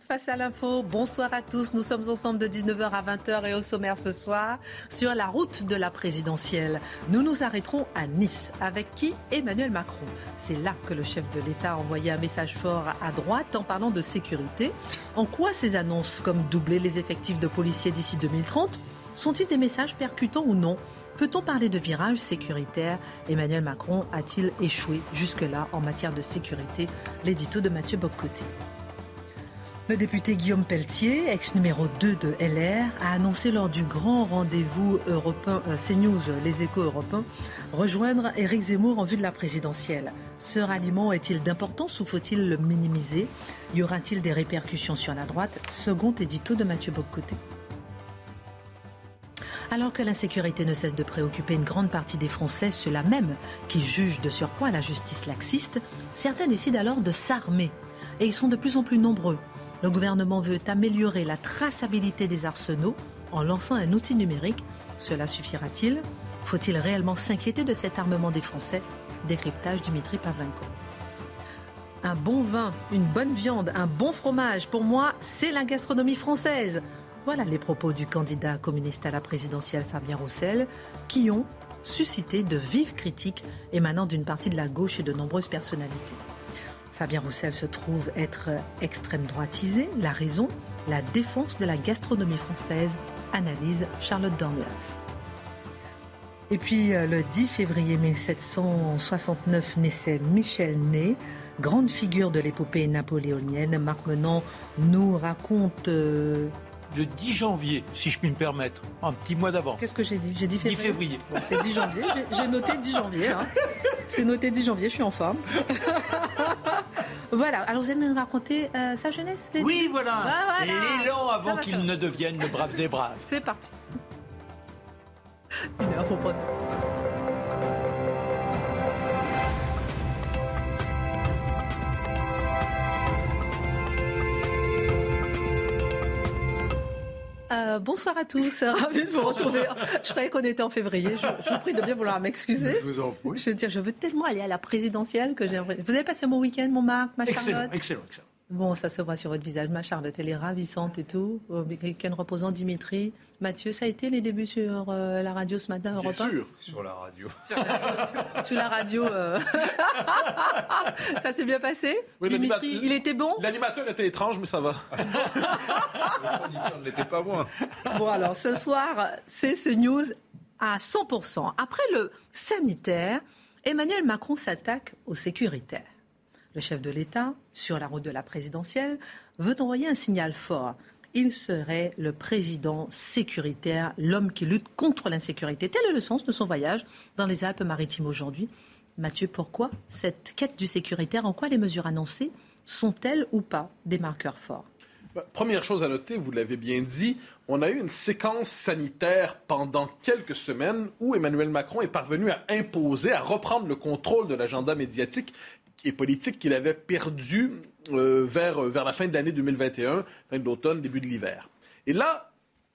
Face à l'info, bonsoir à tous. Nous sommes ensemble de 19h à 20h et au sommaire ce soir sur la route de la présidentielle. Nous nous arrêterons à Nice. Avec qui Emmanuel Macron. C'est là que le chef de l'État a envoyé un message fort à droite en parlant de sécurité. En quoi ces annonces, comme doubler les effectifs de policiers d'ici 2030, sont-ils des messages percutants ou non Peut-on parler de virage sécuritaire Emmanuel Macron a-t-il échoué jusque-là en matière de sécurité? L'édito de Mathieu Boccoté. Le député Guillaume Pelletier, ex numéro 2 de LR, a annoncé lors du grand rendez-vous européen euh, CNews, les échos européens, rejoindre Éric Zemmour en vue de la présidentielle. Ce ralliement est-il d'importance ou faut-il le minimiser? Y aura-t-il des répercussions sur la droite? Second édito de Mathieu Boccoté. Alors que l'insécurité ne cesse de préoccuper une grande partie des Français, ceux-là même qui jugent de surcroît la justice laxiste, certains décident alors de s'armer. Et ils sont de plus en plus nombreux. Le gouvernement veut améliorer la traçabilité des arsenaux en lançant un outil numérique. Cela suffira-t-il? Faut-il réellement s'inquiéter de cet armement des Français? Décryptage Dimitri Pavlenko. Un bon vin, une bonne viande, un bon fromage, pour moi, c'est la gastronomie française. Voilà les propos du candidat communiste à la présidentielle Fabien Roussel, qui ont suscité de vives critiques émanant d'une partie de la gauche et de nombreuses personnalités. Fabien Roussel se trouve être extrême droitisé. La raison, la défense de la gastronomie française, analyse Charlotte Dornelas. Et puis euh, le 10 février 1769 naissait Michel Ney, grande figure de l'épopée napoléonienne. Marc Menon nous raconte euh, le 10 janvier, si je puis me permettre, un petit mois d'avance. Qu'est-ce que j'ai dit? J'ai dit février. 10 février. Bon, c'est 10 janvier. J'ai noté 10 janvier. Hein. C'est noté 10 janvier, je suis en forme. voilà, alors vous allez nous raconter euh, sa jeunesse Oui, voilà. Ah, voilà. L'élan avant qu'il ne devienne le brave des braves. C'est parti. Une heure pour prendre. Euh, bonsoir à tous, ravi de vous retrouver. Je croyais qu'on était en février. Je, je, vous prie de bien vouloir m'excuser. Je vous en prie. Je veux dire, je veux tellement aller à la présidentielle que j'ai. Vous avez passé un bon week-end, mon Marc, ma Charlotte? Excellent, excellent, excellent. Bon, ça se voit sur votre visage, ma Charlotte, elle est ravissante et tout. Week-end reposant, Dimitri. Mathieu, ça a été les débuts sur euh, la radio ce matin, Europe Bien sûr, sur la radio. sur la radio. Euh... ça s'est bien passé? Oui, Dimitri, il était bon? L'animateur était étrange, mais ça va. Le ne l'était pas moins. Bon, alors, ce soir, c'est ce news à 100%. Après le sanitaire, Emmanuel Macron s'attaque au sécuritaire. Le chef de l'État, sur la route de la présidentielle, veut envoyer un signal fort. Il serait le président sécuritaire, l'homme qui lutte contre l'insécurité. Tel est le sens de son voyage dans les Alpes-Maritimes aujourd'hui. Mathieu, pourquoi cette quête du sécuritaire? En quoi les mesures annoncées sont-elles ou pas des marqueurs forts? Première chose à noter, vous l'avez bien dit, on a eu une séquence sanitaire pendant quelques semaines où Emmanuel Macron est parvenu à imposer, à reprendre le contrôle de l'agenda médiatique et politique qu'il avait perdu euh, vers, vers la fin de l'année 2021, fin de l'automne, début de l'hiver. Et là,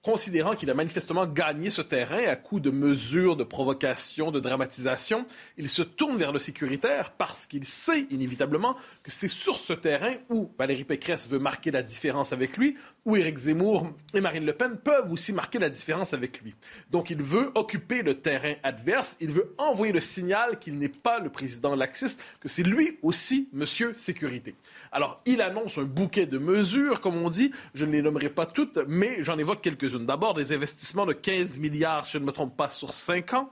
considérant qu'il a manifestement gagné ce terrain à coup de mesures de provocation, de dramatisation, il se tourne vers le sécuritaire parce qu'il sait inévitablement que c'est sur ce terrain où Valérie Pécresse veut marquer la différence avec lui, où Éric Zemmour et Marine Le Pen peuvent aussi marquer la différence avec lui. Donc il veut occuper le terrain adverse, il veut envoyer le signal qu'il n'est pas le président laxiste, que c'est lui aussi monsieur sécurité. Alors il annonce un bouquet de mesures, comme on dit, je ne les nommerai pas toutes, mais j'en évoque quelques-unes. D'abord, des investissements de 15 milliards, si je ne me trompe pas, sur 5 ans.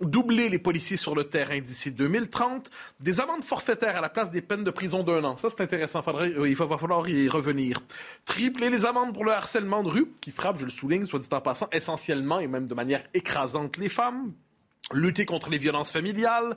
Doubler les policiers sur le terrain d'ici 2030. Des amendes forfaitaires à la place des peines de prison d'un an. Ça, c'est intéressant. Faudrait, il va falloir y revenir. Tripler les amendes pour le harcèlement de rue, qui frappe, je le souligne, soit dit en passant, essentiellement et même de manière écrasante les femmes lutter contre les violences familiales,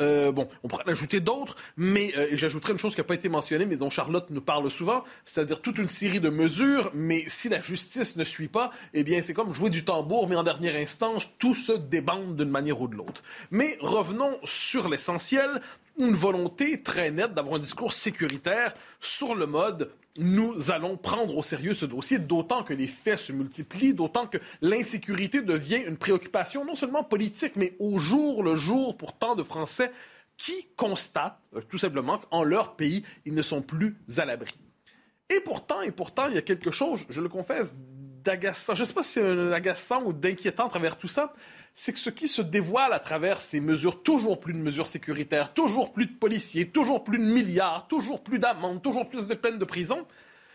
euh, bon, on pourrait en ajouter d'autres, mais euh, j'ajouterais une chose qui n'a pas été mentionnée, mais dont Charlotte nous parle souvent, c'est-à-dire toute une série de mesures, mais si la justice ne suit pas, eh bien, c'est comme jouer du tambour, mais en dernière instance, tout se débande d'une manière ou de l'autre. Mais revenons sur l'essentiel, une volonté très nette d'avoir un discours sécuritaire sur le mode nous allons prendre au sérieux ce dossier, d'autant que les faits se multiplient, d'autant que l'insécurité devient une préoccupation non seulement politique, mais au jour le jour pour tant de Français qui constatent euh, tout simplement qu'en leur pays, ils ne sont plus à l'abri. Et pourtant, et pourtant, il y a quelque chose, je le confesse, d'agaçant. Je ne sais pas si c'est agaçant ou d'inquiétant à travers tout ça. C'est que ce qui se dévoile à travers ces mesures, toujours plus de mesures sécuritaires, toujours plus de policiers, toujours plus de milliards, toujours plus d'amendes, toujours plus de peines de prison,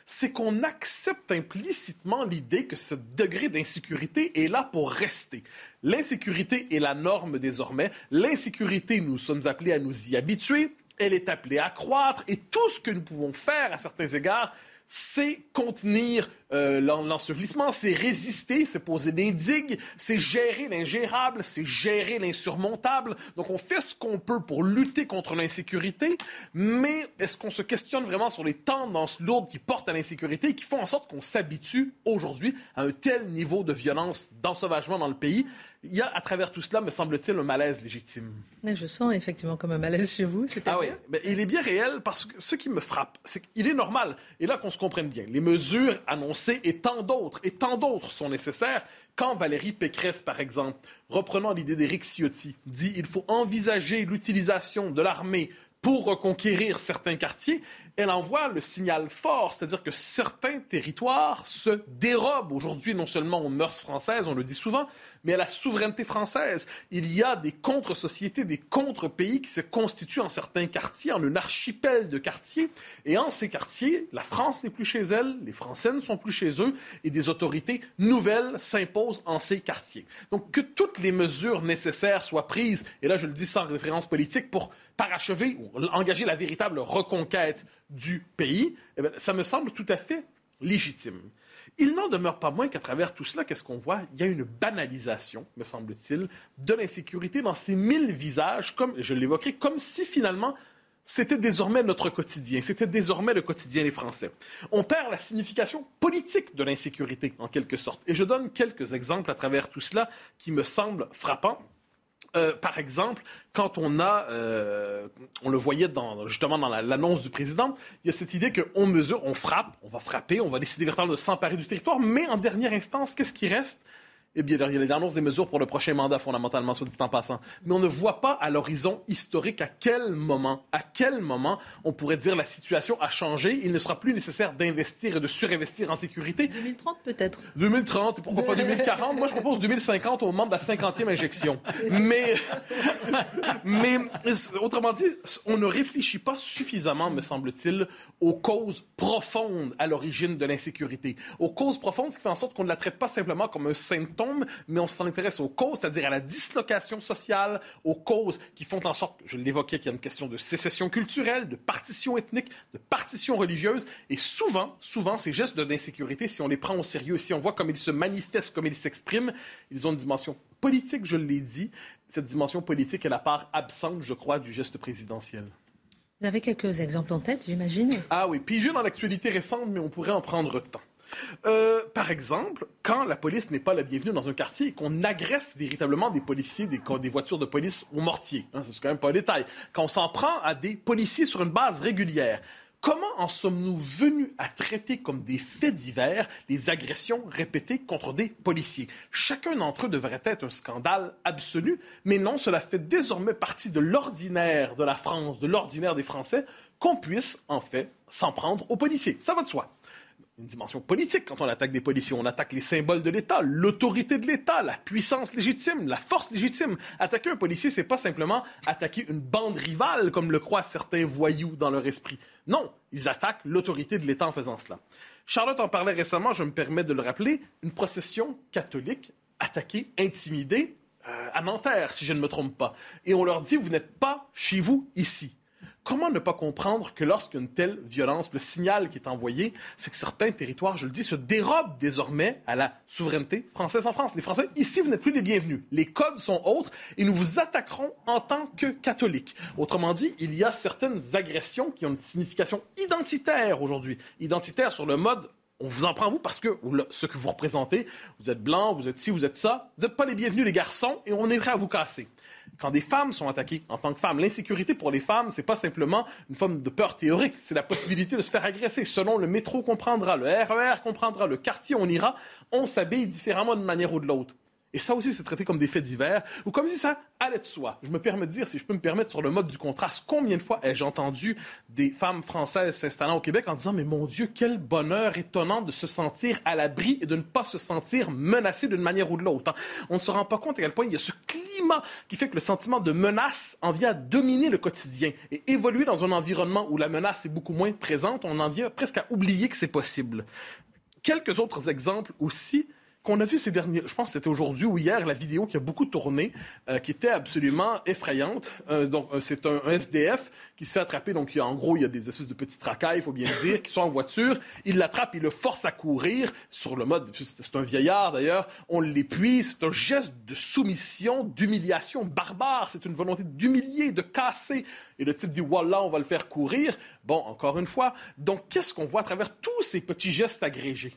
c'est qu'on accepte implicitement l'idée que ce degré d'insécurité est là pour rester. L'insécurité est la norme désormais. L'insécurité, nous sommes appelés à nous y habituer. Elle est appelée à croître. Et tout ce que nous pouvons faire à certains égards, c'est contenir euh, l'ensevelissement, c'est résister, c'est poser des digues, c'est gérer l'ingérable, c'est gérer l'insurmontable. Donc on fait ce qu'on peut pour lutter contre l'insécurité, mais est-ce qu'on se questionne vraiment sur les tendances lourdes qui portent à l'insécurité et qui font en sorte qu'on s'habitue aujourd'hui à un tel niveau de violence, d'ensauvagement dans le pays? Il y a à travers tout cela, me semble-t-il, un malaise légitime. Je sens effectivement comme un malaise chez vous. Ah oui, mais il est bien réel parce que ce qui me frappe, c'est qu'il est normal, et là qu'on se comprenne bien, les mesures annoncées et tant d'autres, et tant d'autres sont nécessaires. Quand Valérie Pécresse, par exemple, reprenant l'idée d'Éric Ciotti, dit il faut envisager l'utilisation de l'armée pour reconquérir certains quartiers, elle envoie le signal fort, c'est-à-dire que certains territoires se dérobent aujourd'hui non seulement aux mœurs françaises, on le dit souvent, mais à la souveraineté française. Il y a des contre-sociétés, des contre-pays qui se constituent en certains quartiers, en un archipel de quartiers. Et en ces quartiers, la France n'est plus chez elle, les Français ne sont plus chez eux, et des autorités nouvelles s'imposent en ces quartiers. Donc que toutes les mesures nécessaires soient prises, et là je le dis sans référence politique, pour parachever ou engager la véritable reconquête du pays, eh ça me semble tout à fait légitime. Il n'en demeure pas moins qu'à travers tout cela, qu'est-ce qu'on voit? Il y a une banalisation, me semble-t-il, de l'insécurité dans ces mille visages, comme je l'évoquerai, comme si finalement c'était désormais notre quotidien, c'était désormais le quotidien des Français. On perd la signification politique de l'insécurité, en quelque sorte. Et je donne quelques exemples à travers tout cela qui me semblent frappants. Euh, par exemple, quand on a, euh, on le voyait dans, justement dans l'annonce du président, il y a cette idée qu'on mesure, on frappe, on va frapper, on va décider véritablement de s'emparer du territoire, mais en dernière instance, qu'est-ce qui reste? Eh bien, il y a les annonces des mesures pour le prochain mandat, fondamentalement, soit dit en passant. Mais on ne voit pas à l'horizon historique à quel moment, à quel moment on pourrait dire la situation a changé. Il ne sera plus nécessaire d'investir et de surinvestir en sécurité. 2030 peut-être. 2030 et pourquoi pas 2040. Moi, je propose 2050 au moment de la 50e injection. Mais, mais autrement dit, on ne réfléchit pas suffisamment, me semble-t-il, aux causes profondes à l'origine de l'insécurité. Aux causes profondes, ce qui fait en sorte qu'on ne la traite pas simplement comme un symptôme mais on s'intéresse aux causes, c'est-à-dire à la dislocation sociale, aux causes qui font en sorte, je l'évoquais, qu'il y a une question de sécession culturelle, de partition ethnique, de partition religieuse. Et souvent, souvent, ces gestes d'insécurité, si on les prend au sérieux, si on voit comme ils se manifestent, comme ils s'expriment, ils ont une dimension politique, je l'ai dit. Cette dimension politique est la part absente, je crois, du geste présidentiel. Vous avez quelques exemples en tête, j'imagine? Ah oui, puis dans l'actualité récente, mais on pourrait en prendre temps. Euh, par exemple, quand la police n'est pas la bienvenue dans un quartier et qu'on agresse véritablement des policiers, des, voitures de police au mortier, hein, c'est quand même pas un détail, quand on s'en prend à des policiers sur une base régulière, Comment en sommes-nous venus à traiter comme des faits divers les agressions répétées contre des policiers? Chacun d'entre eux devrait être un scandale absolu, mais non, cela fait désormais partie de l'ordinaire de la France, de l'ordinaire des Français, qu'on puisse en fait s'en prendre aux policiers. Ça va de soi une dimension politique quand on attaque des policiers. On attaque les symboles de l'État, l'autorité de l'État, la puissance légitime, la force légitime. Attaquer un policier, c'est pas simplement attaquer une bande rivale, comme le croient certains voyous dans leur esprit. Non, ils attaquent l'autorité de l'État en faisant cela. Charlotte en parlait récemment, je me permets de le rappeler, une procession catholique attaquée, intimidée euh, à Nanterre, si je ne me trompe pas. Et on leur dit, vous n'êtes pas chez vous ici. Comment ne pas comprendre que lorsqu'une telle violence, le signal qui est envoyé, c'est que certains territoires, je le dis, se dérobent désormais à la souveraineté française en France? Les Français, ici, vous n'êtes plus les bienvenus. Les codes sont autres et nous vous attaquerons en tant que catholiques. Autrement dit, il y a certaines agressions qui ont une signification identitaire aujourd'hui. Identitaire sur le mode on vous en prend vous parce que ce que vous représentez, vous êtes blanc, vous êtes ci, vous êtes ça, vous n'êtes pas les bienvenus les garçons et on est à vous casser. Quand des femmes sont attaquées en tant que femmes, l'insécurité pour les femmes, c'est pas simplement une forme de peur théorique, c'est la possibilité de se faire agresser. Selon le métro qu'on prendra, le RER e qu'on prendra, le quartier on ira, on s'habille différemment d'une manière ou de l'autre. Et ça aussi, c'est traité comme des faits divers, ou comme si ça allait de soi. Je me permets de dire, si je peux me permettre sur le mode du contraste, combien de fois ai-je entendu des femmes françaises s'installant au Québec en disant, mais mon Dieu, quel bonheur étonnant de se sentir à l'abri et de ne pas se sentir menacé d'une manière ou de l'autre. Hein. On ne se rend pas compte à quel point il y a ce climat qui fait que le sentiment de menace en vient à dominer le quotidien et évoluer dans un environnement où la menace est beaucoup moins présente, on en vient presque à oublier que c'est possible. Quelques autres exemples aussi qu'on a vu ces derniers, je pense que c'était aujourd'hui ou hier, la vidéo qui a beaucoup tourné, euh, qui était absolument effrayante. Euh, donc, euh, c'est un, SDF qui se fait attraper. Donc, il y a, en gros, il y a des espèces de petits tracailles, il faut bien le dire, qui sont en voiture. Il l'attrape, il le force à courir sur le mode. C'est un vieillard d'ailleurs. On l'épuise. C'est un geste de soumission, d'humiliation barbare. C'est une volonté d'humilier, de casser. Et le type dit voilà, on va le faire courir. Bon, encore une fois. Donc, qu'est-ce qu'on voit à travers tous ces petits gestes agrégés?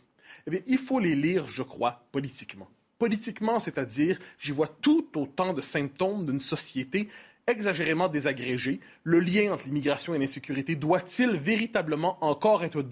Eh il faut les lire, je crois, politiquement. Politiquement, c'est-à-dire, j'y vois tout autant de symptômes d'une société exagérément désagrégée. Le lien entre l'immigration et l'insécurité doit-il véritablement encore être,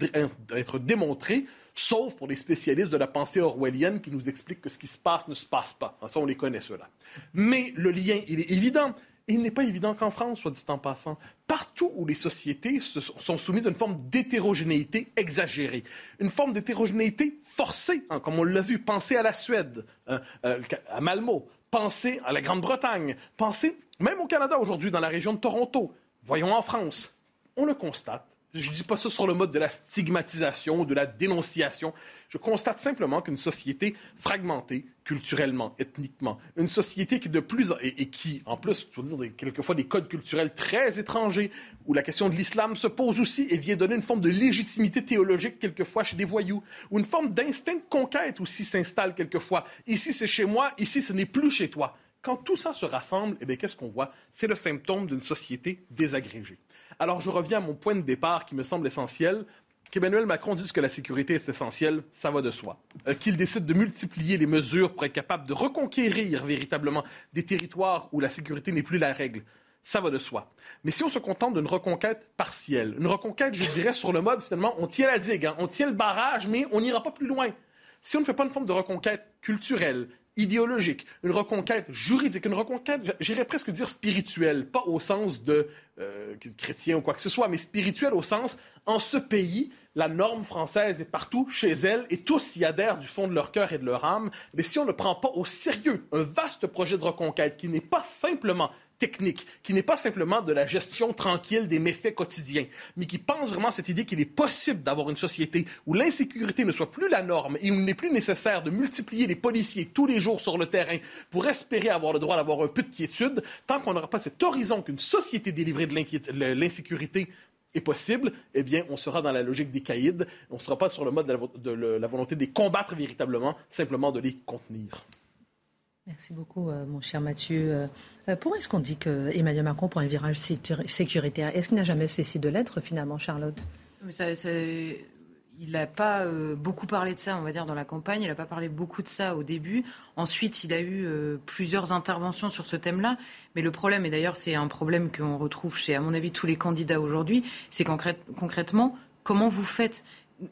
être démontré, sauf pour les spécialistes de la pensée orwellienne qui nous expliquent que ce qui se passe ne se passe pas. Ça, on les connaît, ceux-là. Mais le lien, il est évident. Il n'est pas évident qu'en France, soit dit en passant. Partout où les sociétés sont soumises à une forme d'hétérogénéité exagérée, une forme d'hétérogénéité forcée, hein, comme on l'a vu. Pensez à la Suède, hein, euh, à Malmo, pensez à la Grande-Bretagne, pensez même au Canada aujourd'hui, dans la région de Toronto. Voyons en France. On le constate je ne dis pas ça sur le mode de la stigmatisation ou de la dénonciation. Je constate simplement qu'une société fragmentée, culturellement, ethniquement, une société qui de plus et, qui, en plus, je veux dire, quelquefois des codes culturels très étrangers, où la question de l'islam se pose aussi et vient donner une forme de légitimité théologique quelquefois chez des voyous, ou une forme d'instinct conquête aussi s'installe quelquefois. Ici, c'est chez moi, ici, ce n'est plus chez toi. Quand tout ça se rassemble, eh qu'est-ce qu'on voit? C'est le symptôme d'une société désagrégée. Alors, je reviens à mon point de départ qui me semble essentiel. Qu'Emmanuel Macron dise que la sécurité est essentielle, ça va de soi. Euh, qu'il décide de multiplier les mesures pour être capable de reconquérir véritablement des territoires où la sécurité n'est plus la règle, ça va de soi. Mais si on se contente d'une reconquête partielle, une reconquête, je dirais, sur le mode, finalement, on tient la digue, hein. on tient le barrage, mais on n'ira pas plus loin. Si on ne fait pas une forme de reconquête culturelle, idéologique, une reconquête juridique, une reconquête, j'irais presque dire spirituelle, pas au sens de euh, chrétien ou quoi que ce soit, mais spirituelle au sens, en ce pays, la norme française est partout chez elle et tous y adhèrent du fond de leur cœur et de leur âme. Mais si on ne prend pas au sérieux un vaste projet de reconquête qui n'est pas simplement technique, qui n'est pas simplement de la gestion tranquille des méfaits quotidiens, mais qui pense vraiment à cette idée qu'il est possible d'avoir une société où l'insécurité ne soit plus la norme et où il n'est plus nécessaire de multiplier les policiers tous les jours sur le terrain pour espérer avoir le droit d'avoir un peu de quiétude, tant qu'on n'aura pas cet horizon qu'une société délivrée de l'insécurité est possible, eh bien, on sera dans la logique des caïds. On ne sera pas sur le mode de la volonté de les combattre véritablement, simplement de les contenir. Merci beaucoup, euh, mon cher Mathieu. Euh, euh, pourquoi est-ce qu'on dit que Emmanuel Macron prend un virage sécuritaire? Est-ce qu'il n'a jamais cessé de l'être, finalement, Charlotte? Il n'a pas beaucoup parlé de ça, on va dire, dans la campagne. Il n'a pas parlé beaucoup de ça au début. Ensuite, il a eu plusieurs interventions sur ce thème-là. Mais le problème, et d'ailleurs c'est un problème qu'on retrouve chez, à mon avis, tous les candidats aujourd'hui, c'est concrètement, comment vous faites?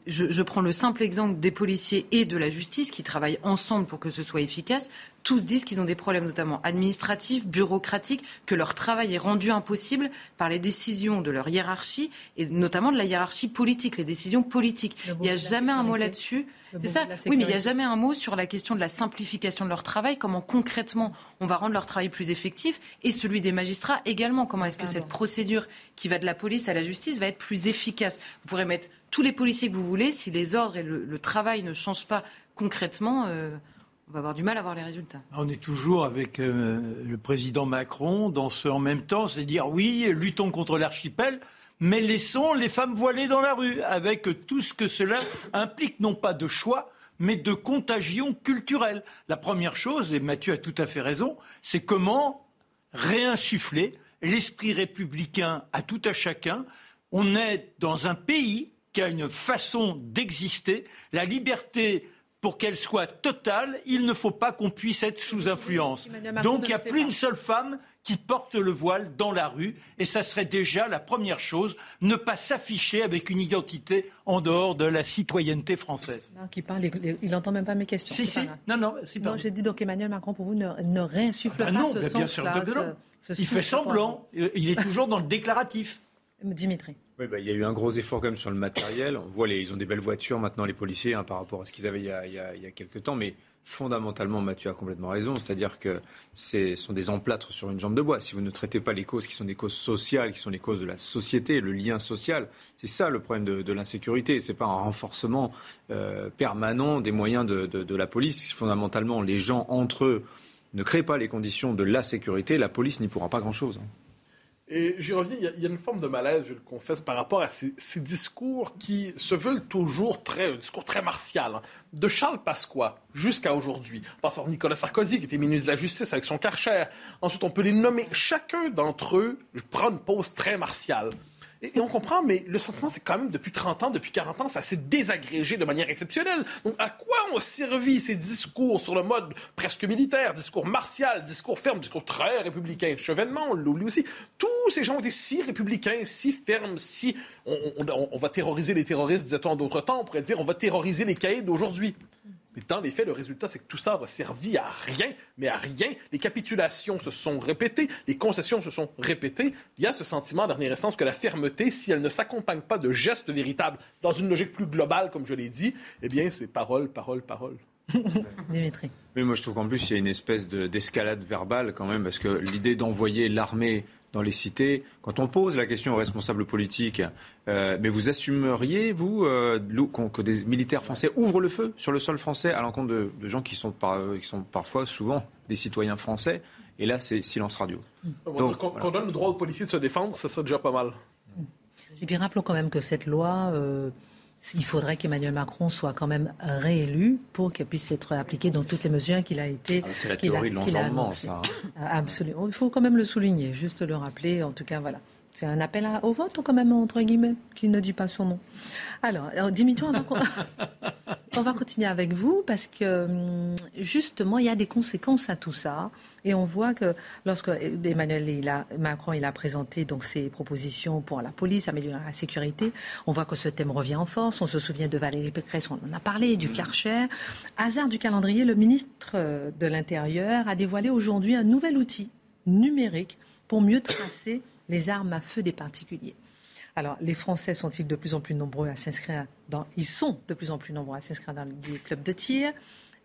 Je, prends le simple exemple des policiers et de la justice qui travaillent ensemble pour que ce soit efficace. Tous disent qu'ils ont des problèmes notamment administratifs, bureaucratiques, que leur travail est rendu impossible par les décisions de leur hiérarchie et notamment de la hiérarchie politique, les décisions politiques. Il n'y a jamais un mot là-dessus. C'est ça. Oui, mais il n'y a jamais un mot sur la question de la simplification de leur travail, comment concrètement on va rendre leur travail plus effectif, et celui des magistrats également. Comment est-ce que cette procédure qui va de la police à la justice va être plus efficace? Vous pourrez mettre tous les policiers que vous voulez, si les ordres et le, travail ne changent pas concrètement. Euh, on va avoir du mal à voir les résultats. On est toujours avec euh, le président Macron dans ce en même temps, c'est dire oui, luttons contre l'archipel, mais laissons les femmes voilées dans la rue, avec tout ce que cela implique, non pas de choix, mais de contagion culturelle. La première chose, et Mathieu a tout à fait raison, c'est comment réinsuffler l'esprit républicain à tout à chacun. On est dans un pays qui a une façon d'exister. La liberté pour qu'elle soit totale, il ne faut pas qu'on puisse être sous influence. Donc il n'y a plus une seule femme qui porte le voile dans la rue, et ça serait déjà la première chose, ne pas s'afficher avec une identité en dehors de la citoyenneté française. Non, qui parle, il n'entend même pas mes questions. Si, si, non, non, si, Non, j'ai dit donc Emmanuel Macron, pour vous, ne, ne réinsuffle ah, pas non, ce bien sûr, ce, il fait semblant, il est toujours dans le déclaratif. Dimitri. Oui, bah, il y a eu un gros effort quand même sur le matériel. On voit, les, ils ont des belles voitures maintenant, les policiers, hein, par rapport à ce qu'ils avaient il y, a, il, quelques temps. Mais fondamentalement, Mathieu a complètement raison. C'est-à-dire que ce sont des emplâtres sur une jambe de bois. Si vous ne traitez pas les causes qui sont des causes sociales, qui sont les causes de la société, le lien social, c'est ça le problème de, l'insécurité. C'est pas un renforcement euh, permanent des moyens de la police. Fondamentalement, les gens entre eux ne créent pas les conditions de la sécurité. La police n'y pourra pas grand-chose. Hein. Et j'y reviens, il y, a, une forme de malaise, je le confesse, par rapport à ces, discours qui se veulent toujours très, un discours très martial. Hein. De Charles Pasqua jusqu'à aujourd'hui. Pense à Nicolas Sarkozy, qui était ministre de la Justice avec son Karcher. Ensuite, on peut les nommer. Chacun d'entre eux prend une pose très martiale. Et, on comprend, mais le sentiment, c'est quand même depuis 30 ans, depuis 40 ans, ça s'est désagrégé de manière exceptionnelle. Donc, à quoi ont servi ces discours sur le mode presque militaire, discours martial, discours ferme, discours très républicain? Chevènement, on l'oublie aussi. Tous ces gens ont été si républicains, si fermes, si... On, va terroriser les terroristes, disait-on d'autres temps. On pourrait dire on va terroriser les caïds d'aujourd'hui. Mais dans les faits, le résultat, c'est que tout ça va servir à rien, mais à rien. Les capitulations se sont répétées, les concessions se sont répétées. Il y a ce sentiment, en dernière instance, que la fermeté, si elle ne s'accompagne pas de gestes véritables dans une logique plus globale, comme je l'ai dit, eh bien, c'est parole, parole, parole. Dimitri. Mais moi, je trouve qu'en plus, il y a une espèce d'escalade verbale quand même, parce que l'idée d'envoyer l'armée dans les cités. Quand on pose la question aux responsables politiques, euh, mais vous assumeriez, vous, euh, que des militaires français ouvrent le feu sur le sol français à l'encontre de, gens qui sont, qui sont parfois, souvent, des citoyens français? Et là, c'est silence radio. Donc, qu'on donne le droit aux policiers de se défendre, ça serait déjà pas mal. Et puis rappelons quand même que cette loi... Euh, il faudrait qu'Emmanuel Macron soit quand même réélu pour qu'elle puisse être appliquée dans toutes les mesures qu'il a été. Ah, c'est la théorie de l'enjambement, ça. Ah, absolument. Il faut quand même le souligner, juste le rappeler. En tout cas, voilà. C'est un appel au vote, quand même, entre guillemets, qui ne dit pas son nom. Alors, euh, Dimitri, on va, on va continuer avec vous parce que, hum, justement, il y a des conséquences à tout ça. Et on voit que lorsque Emmanuel Macron il a présenté donc ses propositions pour la police, améliorer la sécurité, on voit que ce thème revient en force. On se souvient de Valérie Pécresse, on en a parlé, du Karcher. Hasard du calendrier, le ministre de l'Intérieur a dévoilé aujourd'hui un nouvel outil numérique pour mieux tracer les armes à feu des particuliers. Alors, les Français sont-ils de plus en plus nombreux à s'inscrire dans... Ils sont de plus en plus nombreux à s'inscrire dans des clubs de tir.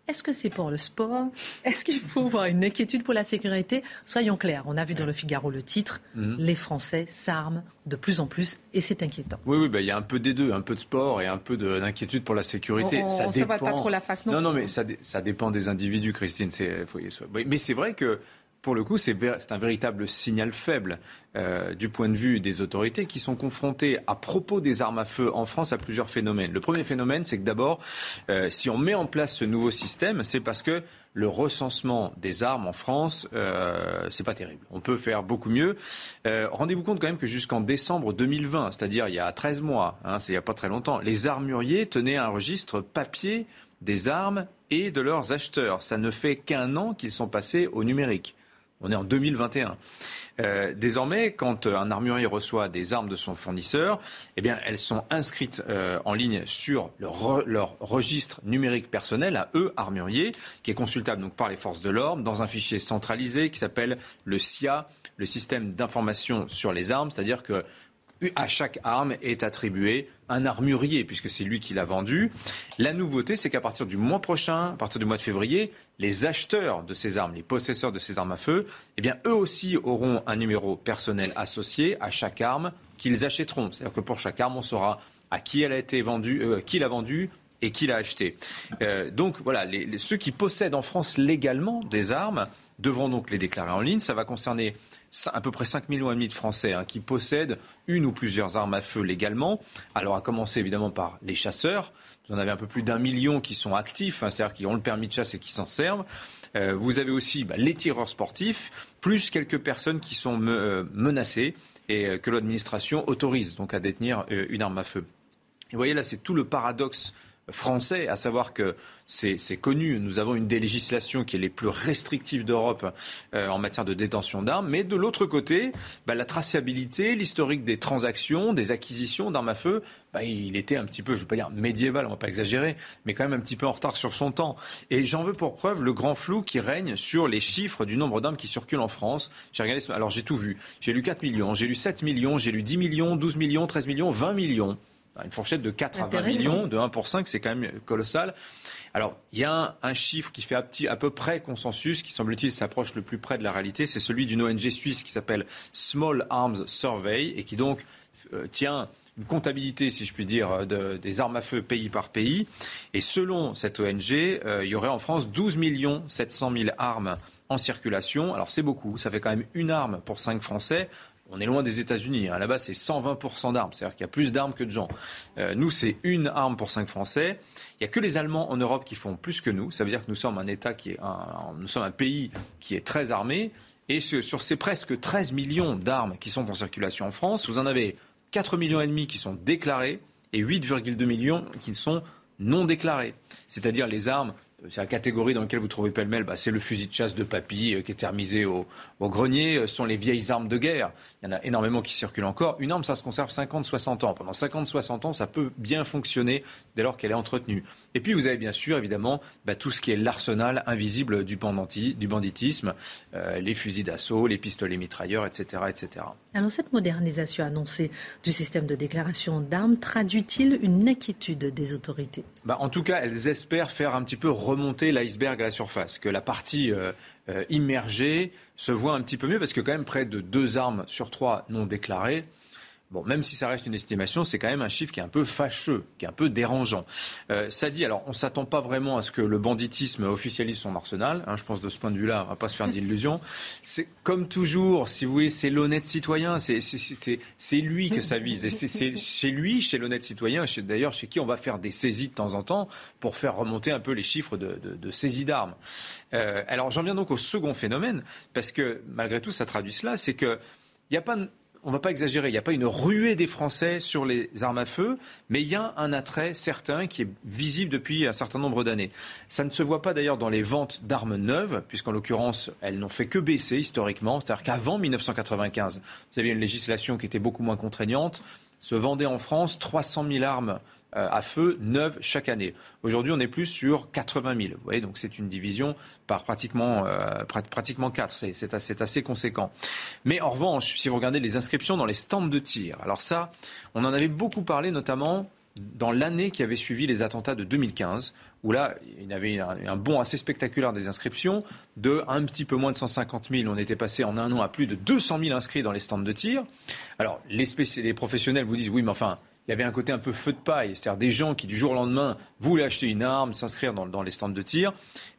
Est-ce que c'est pour le sport? Est-ce qu'il faut voir une inquiétude pour la sécurité? Soyons clairs, on a vu dans le Figaro le titre, mhm. les Français s'arment de plus en plus et c'est inquiétant. Oui, oui, bah, il y a un peu des deux, un peu de sport et un peu d'inquiétude pour la sécurité. On, ça dépend... pas trop la face, non Non, non, mais ça, ça dépend des individus, Christine. Mais c'est vrai que pour le coup, c'est un véritable signal faible euh, du point de vue des autorités qui sont confrontées à propos des armes à feu en France à plusieurs phénomènes. Le premier phénomène, c'est que d'abord, euh, si on met en place ce nouveau système, c'est parce que le recensement des armes en France, euh, c'est pas terrible. On peut faire beaucoup mieux. Euh, rendez-vous compte quand même que jusqu'en décembre 2020, c'est-à-dire il y a 13 mois, hein, c'est il n'y a pas très longtemps, les armuriers tenaient un registre papier des armes et de leurs acheteurs. Ça ne fait qu'un an qu'ils sont passés au numérique. On est en 2021. Euh, désormais, quand un armurier reçoit des armes de son fournisseur, eh bien, elles sont inscrites euh, en ligne sur leur, registre numérique personnel à eux, armuriers, qui est consultable donc par les forces de l'ordre dans un fichier centralisé qui s'appelle le SIA, le système d'information sur les armes, c'est-à-dire que à chaque arme est attribué un armurier, puisque c'est lui qui l'a vendu. La nouveauté, c'est qu'à partir du mois prochain, à partir du mois de février, les acheteurs de ces armes, les possesseurs de ces armes à feu, eh bien, eux aussi auront un numéro personnel associé à chaque arme qu'ils achèteront. C'est-à-dire que pour chaque arme, on saura à qui elle a été vendue, euh, qui l'a vendue et qui l'a acheté. Euh, donc voilà, ceux qui possèdent en France légalement des armes devront donc les déclarer en ligne. Ça va concerner à peu près 5 millions et demi de Français hein, qui possèdent une ou plusieurs armes à feu légalement. Alors à commencer évidemment par les chasseurs. Vous en avez un peu plus d'un million qui sont actifs, hein, c'est-à-dire qui ont le permis de chasse et qui s'en servent. Euh, vous avez aussi bah, les tireurs sportifs, plus quelques personnes qui sont euh, menacées et euh, que l'administration autorise donc à détenir une arme à feu. Vous voyez là, c'est tout le paradoxe français, à savoir que c'est connu, nous avons une des législations qui est les plus restrictives d'Europe euh, en matière de détention d'armes, mais de l'autre côté, bah, la traçabilité, l'historique des transactions, des acquisitions d'armes à feu, bah, il était un petit peu, je ne veux pas dire médiéval, on ne va pas exagérer, mais quand même un petit peu en retard sur son temps. Et j'en veux pour preuve le grand flou qui règne sur les chiffres du nombre d'armes qui circulent en France. J'ai regardé, alors j'ai tout vu. J'ai lu 4 millions, j'ai lu 7 millions, j'ai lu 10 millions, 12 millions, 13 millions, 20 millions. Une fourchette de 4 à 20 millions, de 1 pour 5, c'est quand même colossal. Alors, il y a un, chiffre qui fait à, peu près consensus, qui semble-t-il s'approche le plus près de la réalité, c'est celui d'une ONG suisse qui s'appelle Small Arms Survey et qui donc euh, tient une comptabilité, si je puis dire, des armes à feu pays par pays. Et selon cette ONG, euh, il y aurait en France 12 700 000 armes en circulation. Alors c'est beaucoup, ça fait quand même une arme pour 5 Français. On est loin des États-Unis. Hein. Là-bas, c'est 120% d'armes. C'est-à-dire qu'il y a plus d'armes que de gens. Euh, nous, c'est une arme pour cinq Français. Il n'y a que les Allemands en Europe qui font plus que nous. Ça veut dire que nous sommes un État qui est nous sommes un pays qui est très armé. Et sur, ces presque 13 millions d'armes qui sont en circulation en France, vous en avez 4 millions et demi qui sont déclarées et 8,2 millions qui sont non déclarées. C'est-à-dire les armes c'est la catégorie dans laquelle vous trouvez pêle-mêle, bah, c'est le fusil de chasse de papy euh, qui est thermisé au, grenier, euh, sont les vieilles armes de guerre. Il y en a énormément qui circulent encore. Une arme, ça se conserve 50-60 ans. Pendant 50-60 ans, ça peut bien fonctionner dès lors qu'elle est entretenue. Et puis vous avez bien sûr, évidemment, bah, tout ce qui est l'arsenal invisible du, du banditisme, euh, les fusils d'assaut, les pistolets mitrailleurs, etc., etc. Alors cette modernisation annoncée du système de déclaration d'armes traduit-il une inquiétude des autorités? Bah, En tout cas, elles espèrent faire un petit peu remonter l'iceberg à la surface, que la partie euh, euh, immergée se voit un petit peu mieux, parce que quand même près de deux armes sur trois non déclarées, Bon, même si ça reste une estimation, c'est quand même un chiffre qui est un peu fâcheux, qui est un peu dérangeant. Euh, ça dit, alors on ne s'attend pas vraiment à ce que le banditisme officialise son arsenal. Hein, je pense de ce point de vue-là, on ne va pas se faire d'illusions. C'est comme toujours, si vous voulez, c'est l'honnête citoyen. C'est lui que ça vise. Et c'est chez lui, chez l'honnête citoyen, d'ailleurs chez qui on va faire des saisies de temps en temps pour faire remonter un peu les chiffres de, saisies d'armes. Euh, alors j'en viens donc au second phénomène, parce que malgré tout, ça traduit cela, c'est que il n'y a pas on ne va pas exagérer, il n'y a pas une ruée des Français sur les armes à feu, mais il y a un attrait certain qui est visible depuis un certain nombre d'années. Ça ne se voit pas d'ailleurs dans les ventes d'armes neuves, puisqu'en l'occurrence, elles n'ont fait que baisser historiquement. C'est-à-dire qu'avant 1995, vous aviez une législation qui était beaucoup moins contraignante. Se vendaient en France 300 000 armes à feu neuves chaque année. Aujourd'hui, on est plus sur 80 000. Vous voyez, donc c'est une division par pratiquement, euh, pratiquement 4. C'est assez, conséquent. Mais en revanche, si vous regardez les inscriptions dans les stands de tir, alors ça, on en avait beaucoup parlé, notamment dans l'année qui avait suivi les attentats de 2015, où là, il y avait un, bond assez spectaculaire des inscriptions, de un petit peu moins de 150 000, on était passé en un an à plus de 200 000 inscrits dans les stands de tir. Alors, les professionnels vous disent, oui, mais enfin, il y avait un côté un peu feu de paille, c'est-à-dire des gens qui du jour au lendemain voulaient acheter une arme, s'inscrire dans, les stands de tir,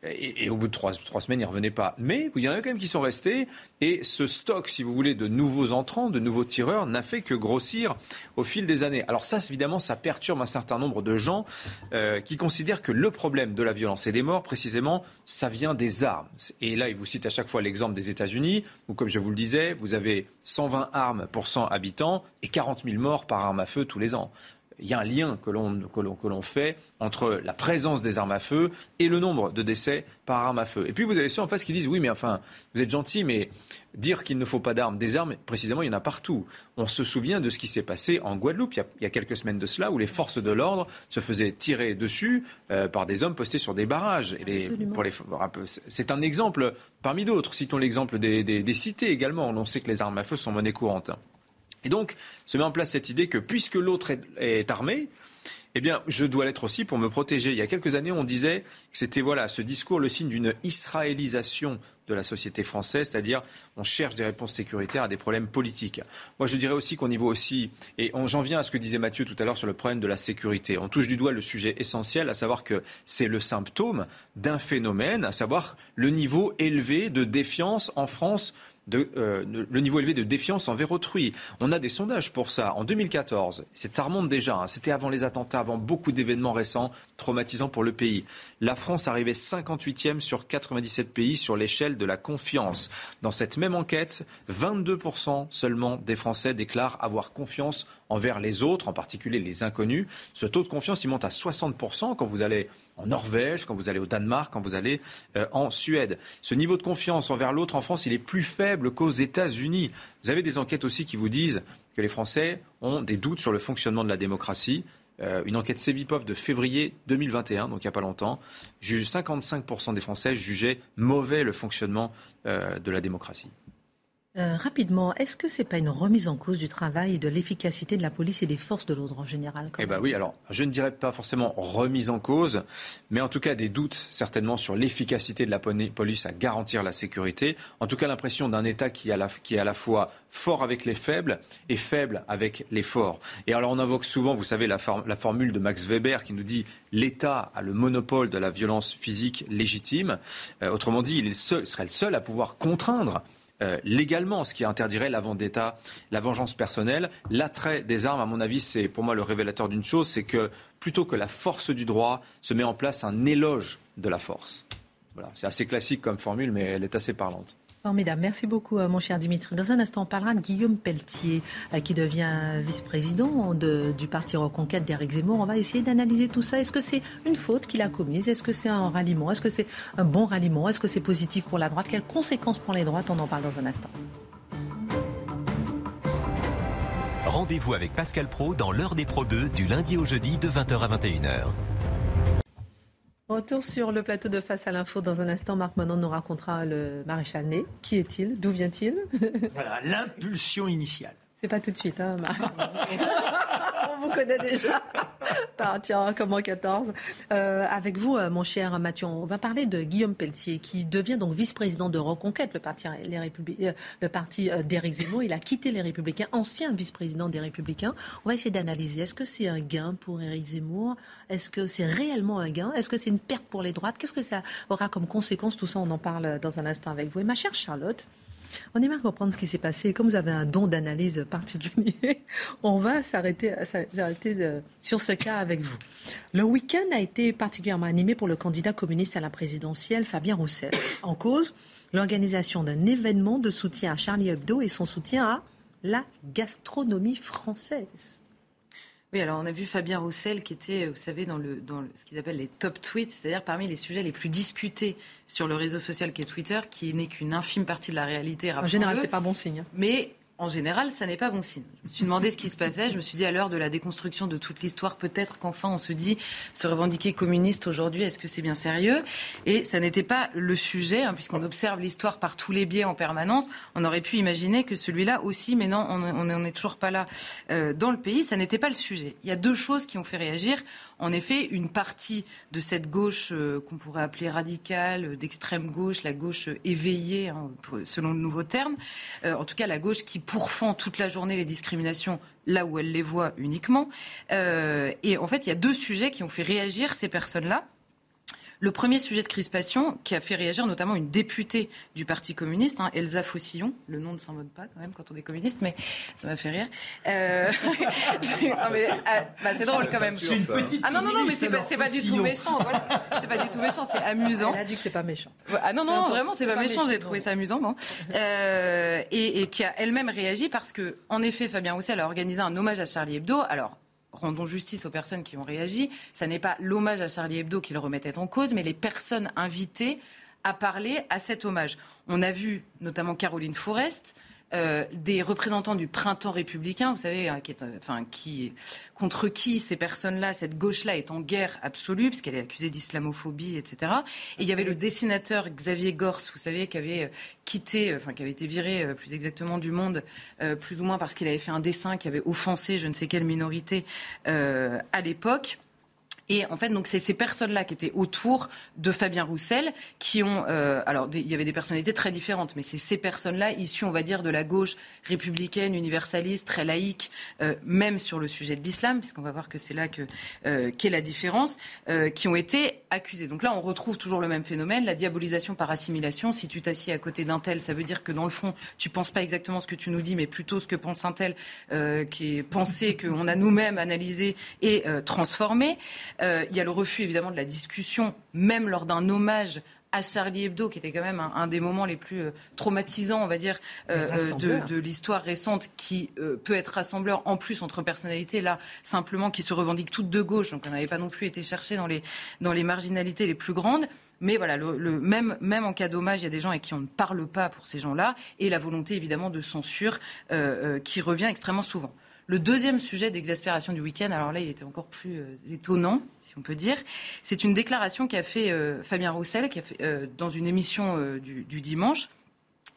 et, au bout de trois, semaines, ils ne revenaient pas. Mais vous y en a quand même qui sont restés, et ce stock, si vous voulez, de nouveaux entrants, de nouveaux tireurs, n'a fait que grossir au fil des années. Alors ça, évidemment, ça perturbe un certain nombre de gens euh, qui considèrent que le problème de la violence et des morts, précisément, ça vient des armes. Et là, ils vous citent à chaque fois l'exemple des États-Unis, où, comme je vous le disais, vous avez 120 armes pour 100 habitants et 40 000 morts par arme à feu tous les ans il y a un lien que l'on, fait entre la présence des armes à feu et le nombre de décès par arme à feu. Et puis vous avez ceux en face qui disent oui mais enfin vous êtes gentil mais dire qu'il ne faut pas d'armes, des armes précisément il y en a partout. On se souvient de ce qui s'est passé en Guadeloupe il y, a, quelques semaines de cela où les forces de l'ordre se faisaient tirer dessus euh, par des hommes postés sur des barrages. c'est un exemple parmi d'autres. Citons l'exemple des, des cités également. On sait que les armes à feu sont monnaie courante. Et donc, se met en place cette idée que puisque l'autre est, armé, Eh bien, je dois l'être aussi pour me protéger. Il y a quelques années, on disait que c'était voilà ce discours le signe d'une israélisation de la société française, c'est-à-dire on cherche des réponses sécuritaires à des problèmes politiques. Moi, je dirais aussi qu'au niveau aussi, et j'en viens à ce que disait Mathieu tout à l'heure sur le problème de la sécurité, on touche du doigt le sujet essentiel, à savoir que c'est le symptôme d'un phénomène, à savoir le niveau élevé de défiance en France de, euh, le niveau élevé de défiance envers autrui. On a des sondages pour ça. En 2014, c'est remonte déjà, hein. c'était avant les attentats, avant beaucoup d'événements récents traumatisants pour le pays. La France arrivait 58e sur 97 pays sur l'échelle de la confiance. Dans cette même enquête, 22% seulement des Français déclarent avoir confiance envers les autres, en particulier les inconnus. Ce taux de confiance, il monte à 60% quand vous allez en Norvège, quand vous allez au Danemark, quand vous allez euh, en Suède. Ce niveau de confiance envers l'autre en France, il est plus faible qu'aux États-Unis. Vous avez des enquêtes aussi qui vous disent que les Français ont des doutes sur le fonctionnement de la démocratie. Euh, une enquête Cevipov de février 2021, donc il n'y a pas longtemps, 55% des Français jugeaient mauvais le fonctionnement euh, de la démocratie. Euh, rapidement, est-ce que ce n'est pas une remise en cause du travail et de l'efficacité de la police et des forces de l'ordre en général Eh bien oui, alors je ne dirais pas forcément remise en cause, mais en tout cas des doutes certainement sur l'efficacité de la police à garantir la sécurité. En tout cas l'impression d'un État qui, qui est à la fois fort avec les faibles et faible avec les forts. Et alors on invoque souvent, vous savez, la, la formule de Max Weber qui nous dit l'État a le monopole de la violence physique légitime. Euh, autrement dit, il, seul, serait le seul à pouvoir contraindre euh, légalement, ce qui interdirait la d'État, la vengeance personnelle. L'attrait des armes, à mon avis, c'est pour moi le révélateur d'une chose, c'est que plutôt que la force du droit, se met en place un éloge de la force. Voilà, c'est assez classique comme formule, mais elle est assez parlante. Merci beaucoup, euh, mon cher Dimitri. Dans un instant, on parlera de Guillaume Pelletier, euh, qui devient vice-président du parti Reconquête d'Éric Zemmour. On va essayer d'analyser tout ça. Est-ce que c'est une faute qu'il a commise? Est-ce que c'est un ralliement? Est-ce que c'est un bon ralliement? Est-ce que c'est positif pour la droite? Quelles conséquences pour les droites? On en parle dans un instant. Rendez-vous avec Pascal Pro dans l'heure des Pro 2 du lundi au jeudi de 20h à 21h. Retour sur le plateau de Face à l'info. Dans un instant, Marc Manon nous racontera le maréchal Ney. Qui est-il? D'où vient-il? Voilà, l'impulsion initiale. C'est pas tout de suite, hein, Marc. On vous connaît déjà. Comme en 14. Euh, avec vous, euh, mon cher Mathieu, on va parler de Guillaume Pelletier, qui devient donc vice-président de Reconquête, le parti, les euh, le parti d'Éric Zemmour. Il a quitté les Républicains, ancien vice-président des Républicains. On va essayer d'analyser. Est-ce que c'est un gain pour Éric Zemmour? Est-ce que c'est réellement un gain? Est-ce que c'est une perte pour les droites? Qu'est-ce que ça aura comme conséquence? Tout ça, on en parle dans un instant avec vous. Et ma chère Charlotte, on aimerait comprendre ce qui s'est passé. Comme vous avez un don d'analyse particulier, on va s'arrêter sur ce cas avec vous. Le week-end a été particulièrement animé pour le candidat communiste à la présidentielle, Fabien Roussel. En cause, l'organisation d'un événement de soutien à Charlie Hebdo et son soutien à la gastronomie française. Oui, alors on a vu Fabien Roussel qui était, vous savez, dans, le, dans ce qu'ils appellent les top tweets, c'est-à-dire parmi les sujets les plus discutés sur le réseau social qui est Twitter, qui n'est qu'une infime partie de la réalité. En général, c'est pas bon signe. Mais en général, ça n'est pas bon signe. Je me suis demandé ce qui se passait. Je me suis dit, à l'heure de la déconstruction de toute l'histoire, peut-être qu'enfin on se dit, se revendiquer communiste aujourd'hui, est-ce que c'est bien sérieux? Et ça n'était pas le sujet, hein, puisqu'on observe l'histoire par tous les biais en permanence. On aurait pu imaginer que celui-là aussi, mais non, on n'en est toujours pas là euh, dans le pays. Ça n'était pas le sujet. Il y a deux choses qui ont fait réagir. En effet, une partie de cette gauche euh, qu'on pourrait appeler radicale, d'extrême gauche, la gauche éveillée, hein, selon le nouveau terme, euh, en tout cas la gauche qui pourfend toute la journée les discriminations là où elle les voit uniquement. Euh, et en fait, il y a deux sujets qui ont fait réagir ces personnes-là. Le premier sujet de crispation qui a fait réagir notamment une députée du Parti communiste, hein, Elsa Fossillon, le nom ne s'invente pas quand même quand on est communiste, mais ça m'a fait rire. Euh... Ah, bah, c'est drôle quand même. C'est une petite ah non, non, non, mais c'est pas, pas, du tout méchant. Voilà. C'est pas du tout méchant, c'est amusant. Elle a dit que c'est pas méchant. Ah non, non, vraiment, c'est pas, pas, méchant, j'ai trouvé ça amusant. Bon. Euh, et, et, qui a elle-même réagi parce que, en effet, Fabien Roussel a organisé un hommage à Charlie Hebdo. Alors, rendons justice aux personnes qui ont réagi. Ça n'est pas l'hommage à Charlie Hebdo qui le remettait en cause, mais les personnes invitées à parler à cet hommage. On a vu notamment Caroline Forest, euh, des représentants du printemps républicain, vous savez, hein, qui est, euh, enfin, qui, contre qui ces personnes-là, cette gauche-là est en guerre absolue, puisqu'elle est accusée d'islamophobie, etc. Et il y avait le dessinateur Xavier Gors, vous savez, qui avait euh, quitté, enfin, qui avait été viré plus exactement du monde, plus ou moins parce qu'il avait fait un dessin qui avait offensé je ne sais quelle minorité à l'époque. Et en fait, donc c'est ces personnes-là qui étaient autour de Fabien Roussel qui ont, euh, alors il y avait des personnalités très différentes, mais c'est ces personnes-là issues, on va dire, de la gauche républicaine, universaliste, très laïque, euh, même sur le sujet de l'islam, puisqu'on va voir que c'est là que euh, qu'est la différence, qui ont été accusés. Donc là, on retrouve toujours le même phénomène, la diabolisation par assimilation. Si tu t'assieds à côté d'un tel, ça veut dire que dans le fond, tu penses pas exactement ce que tu nous dis, mais plutôt ce que pense un tel, qui est pensé qu'on a nous-mêmes analysé et transformé. Euh, il y a le refus évidemment de la discussion, même lors d'un hommage à Charlie Hebdo, qui était quand même un, des moments les plus euh, traumatisants, on va dire, euh, de, l'histoire récente, qui peut être rassembleur en plus entre personnalités, là, simplement, qui se revendiquent toutes de gauche. Donc on n'avait pas non plus été chercher dans les, dans les marginalités les plus grandes. Mais voilà, le, même, même en cas d'hommage, il y a des gens avec qui on ne parle pas pour ces gens-là, et la volonté évidemment de censure qui revient extrêmement souvent. Le deuxième sujet d'exaspération du week-end, alors là, il était encore plus euh, étonnant, si on peut dire. C'est une déclaration qu'a fait euh, Fabien Roussel qui a fait, euh, dans une émission du, dimanche.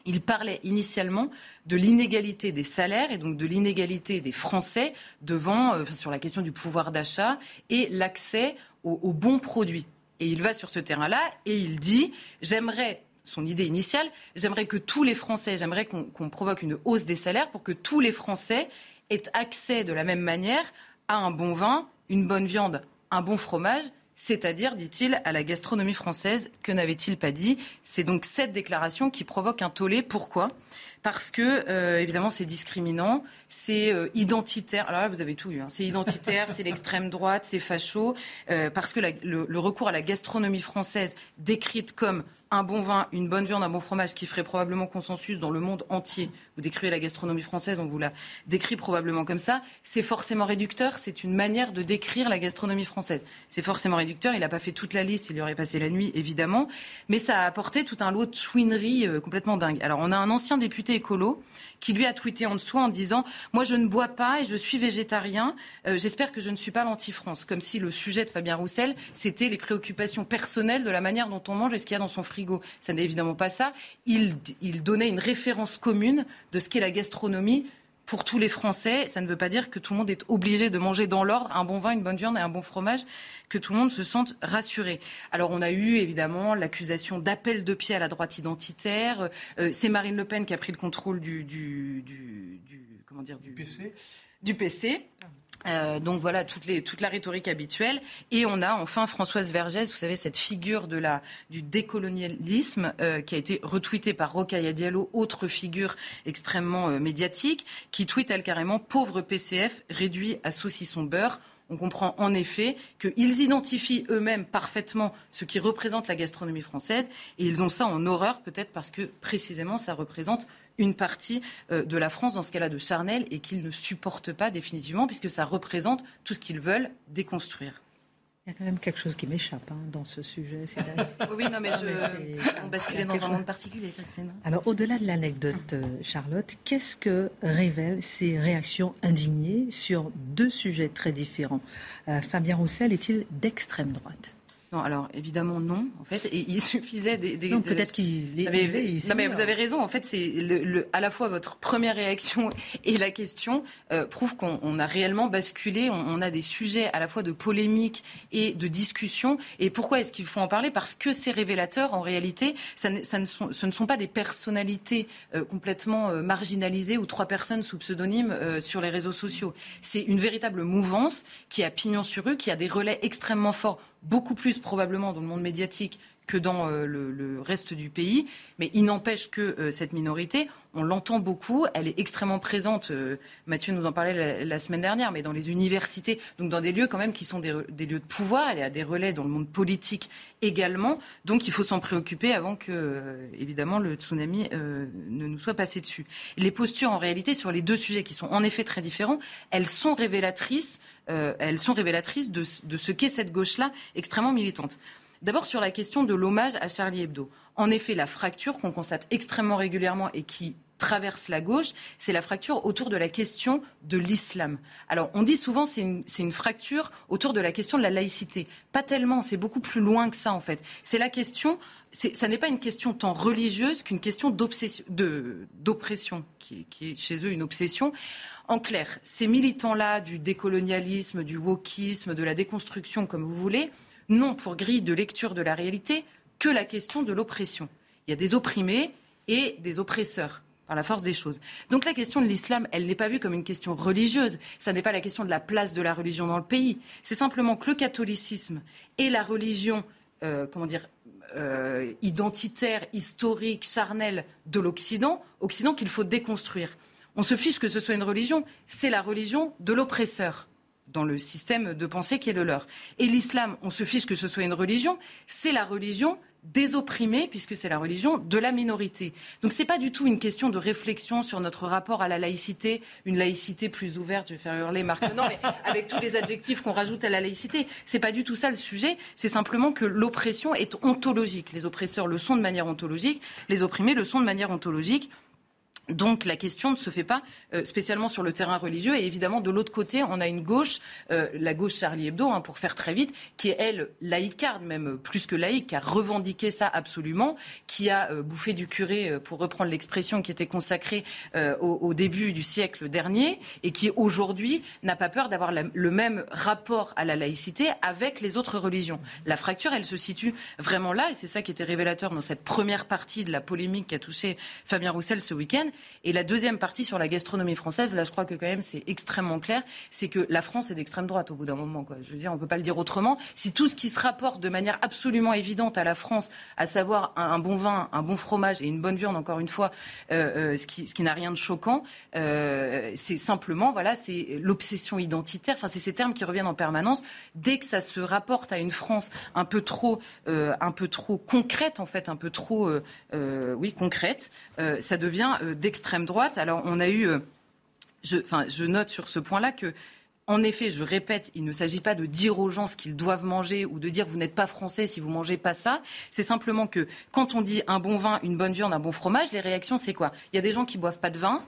Il parlait initialement de l'inégalité des salaires et donc de l'inégalité des Français devant, sur la question du pouvoir d'achat et l'accès aux, bons produits. Et il va sur ce terrain-là et il dit J'aimerais son idée initiale, j'aimerais que tous les Français, j'aimerais qu'on provoque une hausse des salaires pour que tous les Français ait accès de la même manière à un bon vin, une bonne viande, un bon fromage, c'est-à-dire, dit-il, à la gastronomie française. Que n'avait-il pas dit? C'est donc cette déclaration qui provoque un tollé. Pourquoi? Parce que euh, évidemment c'est discriminant, c'est euh, identitaire. Alors là vous avez tout eu. Hein. C'est identitaire, c'est l'extrême droite, c'est facho, euh, parce que le, recours à la gastronomie française décrite comme un bon vin, une bonne viande, un bon fromage qui ferait probablement consensus dans le monde entier. Vous décrivez la gastronomie française, on vous la décrit probablement comme ça. C'est forcément réducteur, c'est une manière de décrire la gastronomie française. C'est forcément réducteur, il n'a pas fait toute la liste, il y aurait passé la nuit évidemment, mais ça a apporté tout un lot de chouineries complètement dingue. Alors on a un ancien député écolo qui lui a tweeté en dessous en disant Moi, je ne bois pas et je suis végétarien. Euh, j'espère que je ne suis pas l'anti-France. Comme si le sujet de Fabien Roussel, c'était les préoccupations personnelles de la manière dont on mange et ce qu'il y a dans son frigo. Ça n'est évidemment pas ça. Il, il donnait une référence commune de ce qu'est la gastronomie pour tous les Français. Ça ne veut pas dire que tout le monde est obligé de manger dans l'ordre un bon vin, une bonne viande et un bon fromage, que tout le monde se sente rassuré. Alors on a eu évidemment l'accusation d'appel de pied à la droite identitaire. Euh, c'est Marine Le Pen qui a pris le contrôle du, du, du, du comment dire du PC. Du PC. Euh, donc voilà toute, la rhétorique habituelle. Et on a enfin Françoise Vergès, vous savez, cette figure du décolonialisme euh, qui a été retweetée par Rokhaya Diallo, autre figure extrêmement euh, médiatique, qui tweet elle carrément Pauvre PCF réduit à saucisson beurre. On comprend en effet qu'ils identifient eux-mêmes parfaitement ce qui représente la gastronomie française et ils ont ça en horreur peut-être parce que précisément ça représente une partie euh, de la France dans ce cas-là de charnel et qu'ils ne supportent pas définitivement puisque ça représente tout ce qu'ils veulent déconstruire. Il y a quand même quelque chose qui m'échappe hein, dans ce sujet. oui, non, mais, je... on basculait dans un monde particulier, Christine. Alors, au-delà de l'anecdote, euh, Charlotte, qu'est-ce que révèlent ces réactions indignées sur deux sujets très différents? Euh, Fabien Roussel est-il d'extrême droite? Non, alors évidemment non, en fait. Et il suffisait des. des non, peut-être qu'il est. Non, mais vous avez raison. En fait, c'est le, à la fois votre première réaction et la question euh, prouvent qu'on a réellement basculé. On, a des sujets à la fois de polémique et de discussion. Et pourquoi est-ce qu'il faut en parler? Parce que ces révélateurs, en réalité, ça ne, ça ne sont, ce ne sont pas des personnalités euh, complètement euh, marginalisées ou trois personnes sous pseudonyme sur les réseaux sociaux. C'est une véritable mouvance qui a pignon sur rue, qui a des relais extrêmement forts beaucoup plus probablement dans le monde médiatique que dans euh, le, reste du pays. Mais il n'empêche que euh, cette minorité, on l'entend beaucoup, elle est extrêmement présente. Euh, Mathieu nous en parlait la, semaine dernière, mais dans les universités, donc dans des lieux quand même qui sont des, lieux de pouvoir. Elle a des relais dans le monde politique également. Donc il faut s'en préoccuper avant que, évidemment, le tsunami ne nous soit passé dessus. Les postures, en réalité, sur les deux sujets qui sont en effet très différents, elles sont révélatrices. elles sont révélatrices de ce qu'est cette gauche-là extrêmement militante. D'abord sur la question de l'hommage à Charlie Hebdo. En effet, la fracture qu'on constate extrêmement régulièrement et qui traverse la gauche, c'est la fracture autour de la question de l'islam. Alors, on dit souvent c'est une, une fracture autour de la question de la laïcité. Pas tellement, c'est beaucoup plus loin que ça, en fait. C'est la question ça n'est pas une question tant religieuse qu'une question d'oppression, qui, qui, est chez eux une obsession. En clair, ces militants-là du décolonialisme, du wokisme, de la déconstruction, comme vous voulez, n'ont pour grille de lecture de la réalité que la question de l'oppression. Il y a des opprimés et des oppresseurs par la force des choses. Donc la question de l'islam, elle n'est pas vue comme une question religieuse. Ça n'est pas la question de la place de la religion dans le pays. C'est simplement que le catholicisme et la religion, euh, comment dire, euh, identitaire, historique, charnel de l'Occident, Occident qu'il faut déconstruire. On se fiche que ce soit une religion, c'est la religion de l'oppresseur dans le système de pensée qui est le leur. Et l'islam, on se fiche que ce soit une religion, c'est la religion des opprimés, puisque c'est la religion de la minorité. Donc ce n'est pas du tout une question de réflexion sur notre rapport à la laïcité, une laïcité plus ouverte, je vais faire hurler Marc non, mais avec tous les adjectifs qu'on rajoute à la laïcité. Ce n'est pas du tout ça le sujet, c'est simplement que l'oppression est ontologique. Les oppresseurs le sont de manière ontologique, les opprimés le sont de manière ontologique. Donc la question ne se fait pas euh, spécialement sur le terrain religieux. Et évidemment, de l'autre côté, on a une gauche, euh, la gauche Charlie Hebdo, hein, pour faire très vite, qui est, elle, laïcarde, même plus que laïque, qui a revendiqué ça absolument, qui a euh, bouffé du curé, pour reprendre l'expression qui était consacrée au, début du siècle dernier, et qui aujourd'hui n'a pas peur d'avoir le même rapport à la laïcité avec les autres religions. La fracture, elle se situe vraiment là, et c'est ça qui était révélateur dans cette première partie de la polémique qui a touché Fabien Roussel ce week-end et la deuxième partie sur la gastronomie française, là, je crois que quand même c'est extrêmement clair, c'est que la France est d'extrême droite au bout d'un moment. Je veux dire, on ne peut pas le dire autrement. Si tout ce qui se rapporte de manière absolument évidente à la France, à savoir un, bon vin, un bon fromage et une bonne viande, encore une fois, euh, euh, ce qui, ce qui n'a rien de choquant, euh, c'est simplement, voilà, c'est l'obsession identitaire. Enfin, c'est ces termes qui reviennent en permanence. Dès que ça se rapporte à une France un peu trop, un peu trop concrète, en fait, un peu trop, oui, concrète, ça devient d'extrême droite. Alors on a eu, euh, je, enfin, je note sur ce point-là que en effet, je répète, il ne s'agit pas de dire aux gens ce qu'ils doivent manger ou de dire vous n'êtes pas français si vous mangez pas ça. C'est simplement que quand on dit un bon vin, une bonne viande, un bon fromage, les réactions c'est quoi? Il y a des gens qui boivent pas de vin,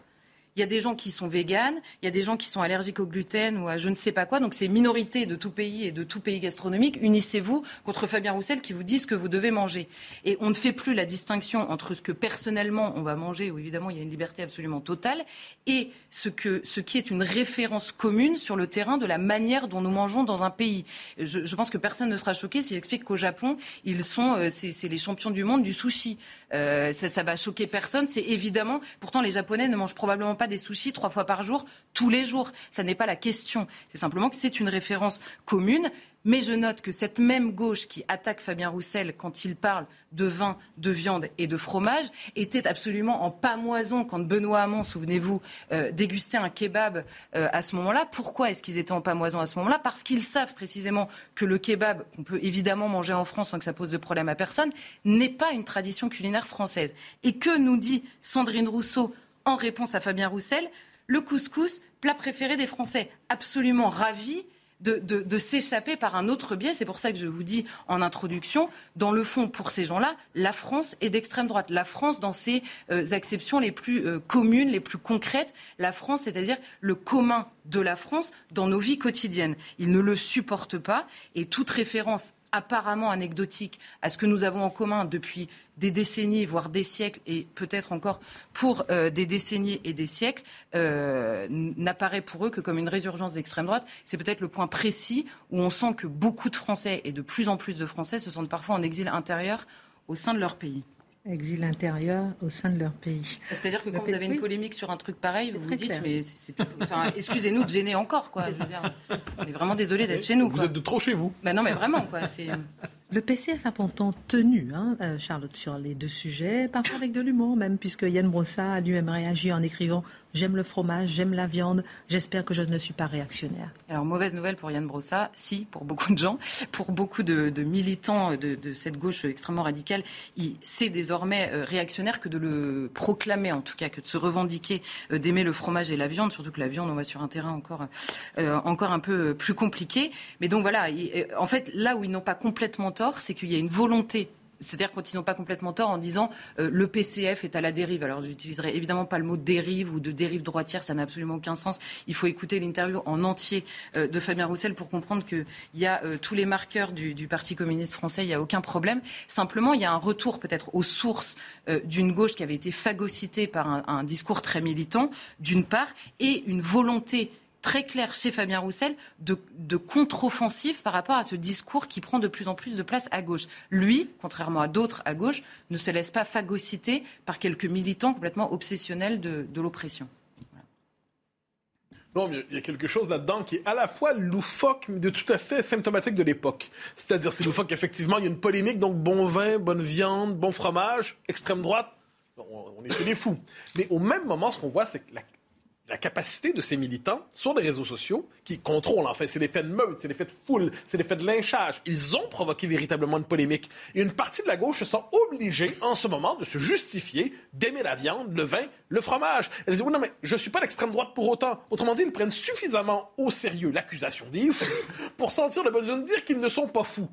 il y a des gens qui sont véganes, il y a des gens qui sont allergiques au gluten ou à je ne sais pas quoi. Donc c'est minorité de tout pays et de tout pays gastronomique. Unissez-vous contre Fabien Roussel qui vous dit ce que vous devez manger. Et on ne fait plus la distinction entre ce que personnellement on va manger, où évidemment il y a une liberté absolument totale, et ce, qui est une référence commune sur le terrain de la manière dont nous mangeons dans un pays. Je, je pense que personne ne sera choqué si j'explique qu'au Japon, ils sont, euh, c'est les champions du monde du sushi. Euh, ça, ça va choquer personne. C'est évidemment, pourtant les Japonais ne mangent probablement pas des sushis trois fois par jour, tous les jours. Ça n'est pas la question. C'est simplement que c'est une référence commune. Mais je note que cette même gauche qui attaque Fabien Roussel quand il parle de vin, de viande et de fromage était absolument en pamoison quand Benoît Hamon, souvenez-vous, euh, dégustait un kebab euh, à ce moment-là. Pourquoi est-ce qu'ils étaient en pamoison à ce moment-là? Parce qu'ils savent précisément que le kebab, qu'on peut évidemment manger en France sans que ça pose de problème à personne, n'est pas une tradition culinaire française. Et que nous dit Sandrine Rousseau en réponse à Fabien Roussel Le couscous, plat préféré des Français. Absolument ravi de, s'échapper par un autre biais. C'est pour ça que je vous dis en introduction, dans le fond, pour ces gens-là, la France est d'extrême droite. La France, dans ses euh, acceptions les plus euh, communes, les plus concrètes, la France, c'est-à-dire le commun de la France dans nos vies quotidiennes. Ils ne le supportent pas et toute référence apparemment anecdotique à ce que nous avons en commun depuis des décennies, voire des siècles, et peut-être encore pour euh, des décennies et des siècles, euh, n'apparaît pour eux que comme une résurgence d'extrême droite. C'est peut-être le point précis où on sent que beaucoup de Français et de plus en plus de Français se sentent parfois en exil intérieur au sein de leur pays exil intérieur au sein de leur pays. C'est-à-dire que quand vous avez une polémique sur un truc pareil, vous vous dites, mais enfin, excusez-nous de gêner encore, quoi. Je veux dire, on est vraiment désolé d'être chez nous. Vous êtes de trop chez vous. Ben non, mais vraiment, quoi. Le PCF a pourtant tenu, hein, euh, Charlotte, sur les deux sujets, parfois avec de l'humour même, puisque Yann Brossa a lui-même réagi en écrivant J'aime le fromage, j'aime la viande, j'espère que je ne suis pas réactionnaire. Alors, mauvaise nouvelle pour Yann Brossa, si, pour beaucoup de gens, pour beaucoup de, militants de, cette gauche extrêmement radicale, c'est désormais euh, réactionnaire que de le proclamer, en tout cas, que de se revendiquer euh, d'aimer le fromage et la viande, surtout que la viande, on va sur un terrain encore, encore un peu plus compliqué. Mais donc voilà, en fait, là où ils n'ont pas complètement c'est qu'il y a une volonté c'est-à-dire quand ils n'ont pas complètement tort en disant euh, le PCF est à la dérive. Alors j'utiliserai évidemment pas le mot dérive ou de dérive droitière, ça n'a absolument aucun sens. Il faut écouter l'interview en entier euh, de Fabien Roussel pour comprendre qu'il y a euh, tous les marqueurs du, Parti communiste français, il n'y a aucun problème. Simplement, il y a un retour peut-être aux sources d'une gauche qui avait été phagocytée par un, un discours très militant, d'une part, et une volonté très clair chez Fabien Roussel de, contre-offensif par rapport à ce discours qui prend de plus en plus de place à gauche. Lui, contrairement à d'autres à gauche, ne se laisse pas phagocyter par quelques militants complètement obsessionnels de, l'oppression. Non, il y a quelque chose là-dedans qui est à la fois loufoque, mais de tout à fait symptomatique de l'époque. C'est-à-dire, c'est loufoque, effectivement, il y a une polémique, donc bon vin, bonne viande, bon fromage, extrême droite, on est chez les fous. Mais au même moment, ce qu'on voit, c'est que la, la capacité de ces militants sur les réseaux sociaux, qui contrôlent, en fait, c'est l'effet de meute, c'est l'effet de foule, c'est l'effet de lynchage. Ils ont provoqué véritablement une polémique. Et une partie de la gauche se sent obligée, en ce moment, de se justifier d'aimer la viande, le vin, le fromage. Elle dit, oui, non, mais je suis pas l'extrême droite pour autant. Autrement dit, ils prennent suffisamment au sérieux l'accusation des fous pour sentir le besoin de dire qu'ils ne sont pas fous.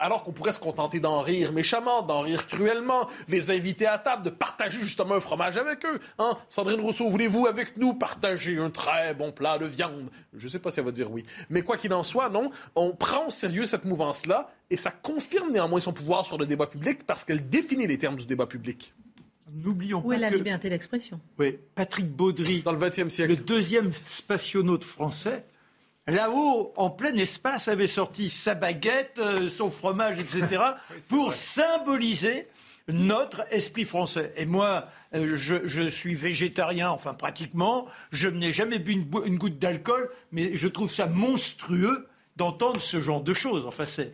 Alors, qu'on pourrait se contenter d'en rire méchamment, d'en rire cruellement, les inviter à table, de partager justement un fromage avec eux. Hein? Sandrine Rousseau, voulez-vous avec nous partager un très bon plat de viande? Je ne sais pas si elle va dire oui. Mais quoi qu'il en soit, non, on prend au sérieux cette mouvance-là et ça confirme néanmoins son pouvoir sur le débat public parce qu'elle définit les termes du débat public. N'oublions pas. Où est la liberté d'expression? Oui, Patrick Baudry. Dans le XXe siècle. Le deuxième spationaute français là-haut, en plein espace, avait sorti sa baguette, euh, son fromage, etc., pour symboliser notre esprit français. Et moi, euh, je, suis végétarien, enfin pratiquement, je n'ai jamais bu une, goutte d'alcool, mais je trouve ça monstrueux d'entendre ce genre de choses. Enfin, c'est,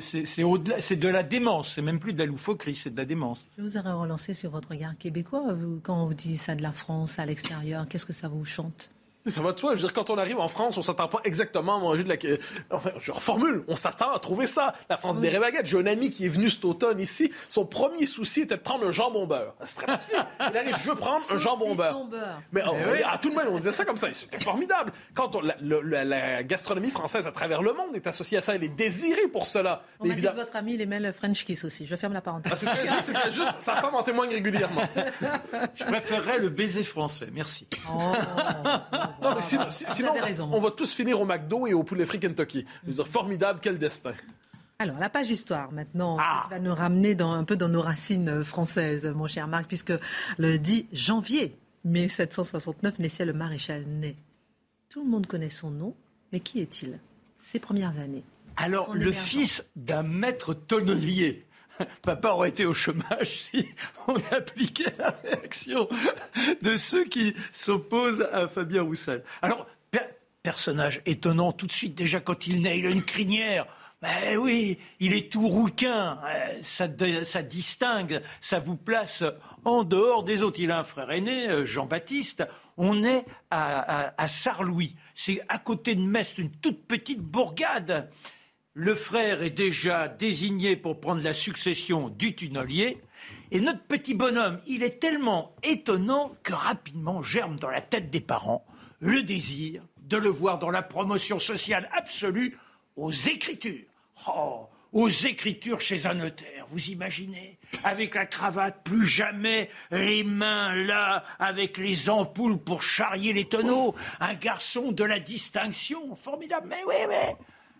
c'est de la démence, c'est même plus de la loufoquerie, c'est de la démence. Je vous aurais relancé sur votre regard québécois. quand on vous dit ça de la France à l'extérieur, qu'est-ce que ça vous chante? Ça va de soi. Je veux dire, quand on arrive en France, on s'attend pas exactement à manger de la. Enfin, je reformule, on s'attend à trouver ça. La France des baguette. J'ai un ami qui est venu cet automne ici. Son premier souci était de prendre un jambon beurre. C'est très Il arrive, je veux prendre un jambon beurre. Mais eh à tout le monde, on disait ça comme ça. C'était formidable. Quand la, gastronomie française à travers le monde est associée à ça, elle est désirée pour cela. On m'a dit que votre ami, il aimait le French kiss aussi. Je ferme la parenthèse. Ah, c'est juste, c'est juste. Sa femme en témoigne régulièrement. Je préférerais le baiser français. Merci. Oh, non, mais sinon, on va tous finir au McDo et au poulet frit Kentucky. Je veux dire, formidable, quel destin. Alors, la page histoire, maintenant, ah. va nous ramener dans, un peu dans nos racines françaises, mon cher Marc, puisque le 10 janvier 1769 naissait le maréchal Ney. Tout le monde connaît son nom, mais qui est-il? Ses premières années. Alors, le fils d'un maître tonnelier. Papa aurait été au chômage si on appliquait la réaction de ceux qui s'opposent à Fabien Roussel. Alors, personnage étonnant tout de suite, déjà quand il naît, il a une crinière. Ben oui, il est tout rouquin, ça, ça, distingue, ça vous place en dehors des autres. Il a un frère aîné, euh, Jean-Baptiste. On est à, à, à Sarlouis, c'est à côté de Metz, une toute petite bourgade le frère est déjà désigné pour prendre la succession du tunnelier. Et notre petit bonhomme, il est tellement étonnant que rapidement germe dans la tête des parents le désir de le voir dans la promotion sociale absolue aux écritures. Oh, aux écritures chez un notaire, vous imaginez Avec la cravate, plus jamais les mains là, avec les ampoules pour charrier les tonneaux. Un garçon de la distinction, formidable. Mais oui, mais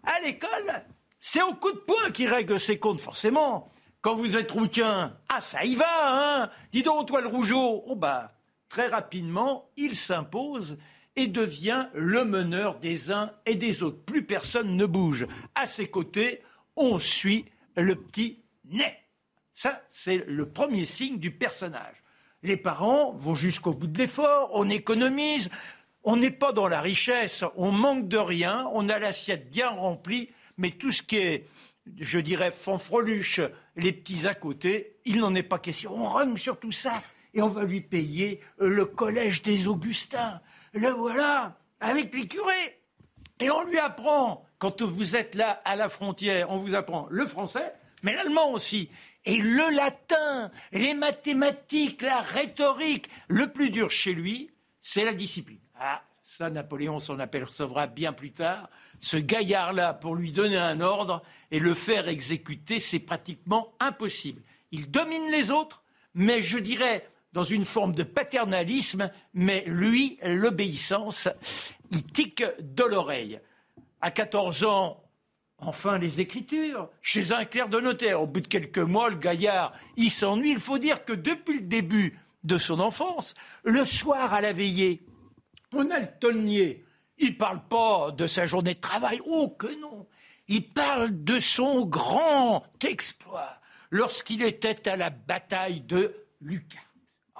à l'école, c'est au coup de poing qu'il règle ses comptes, forcément. Quand vous êtes rouquin, ah ça y va, hein Dis donc, toi le rougeau, oh bah, très rapidement, il s'impose et devient le meneur des uns et des autres. Plus personne ne bouge. À ses côtés, on suit le petit nez. Ça, c'est le premier signe du personnage. Les parents vont jusqu'au bout de l'effort, on économise, on n'est pas dans la richesse, on manque de rien, on a l'assiette bien remplie, mais tout ce qui est, je dirais, fanfreluche, les petits à côté, il n'en est pas question. On rogne sur tout ça et on va lui payer le collège des Augustins. Le voilà, avec les curés. Et on lui apprend, quand vous êtes là à la frontière, on vous apprend le français, mais l'allemand aussi. Et le latin, les mathématiques, la rhétorique. Le plus dur chez lui, c'est la discipline. Ah, ça Napoléon s'en apercevra bien plus tard, ce gaillard-là, pour lui donner un ordre et le faire exécuter, c'est pratiquement impossible. Il domine les autres, mais je dirais dans une forme de paternalisme, mais lui, l'obéissance, il tique de l'oreille. À 14 ans, enfin les écritures, chez un clerc de notaire. Au bout de quelques mois, le gaillard, il s'ennuie. Il faut dire que depuis le début de son enfance, le soir à la veillée, on a le tonnier. Il parle pas de sa journée de travail. Oh que non. Il parle de son grand exploit lorsqu'il était à la bataille de Lucas.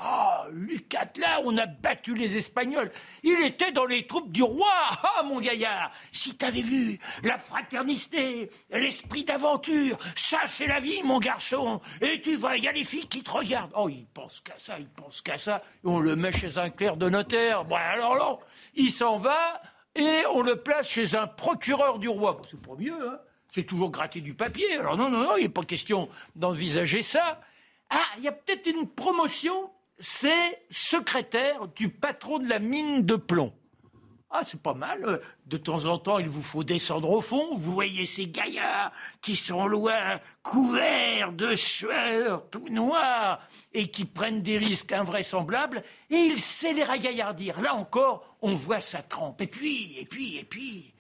Ah, Lucat, là, on a battu les Espagnols. Il était dans les troupes du roi. Ah, mon gaillard, si t'avais vu la fraternité, l'esprit d'aventure, ça, c'est la vie, mon garçon. Et tu vois, il y a les filles qui te regardent. Oh, il pense qu'à ça, il pense qu'à ça. On le met chez un clerc de notaire. Bon, alors là, il s'en va et on le place chez un procureur du roi. c'est pas mieux, hein. C'est toujours gratter du papier. Alors non, non, non, il n'est pas question d'envisager ça. Ah, il y a peut-être une promotion c'est secrétaire du patron de la mine de plomb. Ah, c'est pas mal. De temps en temps, il vous faut descendre au fond. Vous voyez ces gaillards qui sont loin, couverts de sueur, tout noirs, et qui prennent des risques invraisemblables. Et il sait les ragaillardir. Là encore, on voit sa trempe. Et puis, et puis, et puis,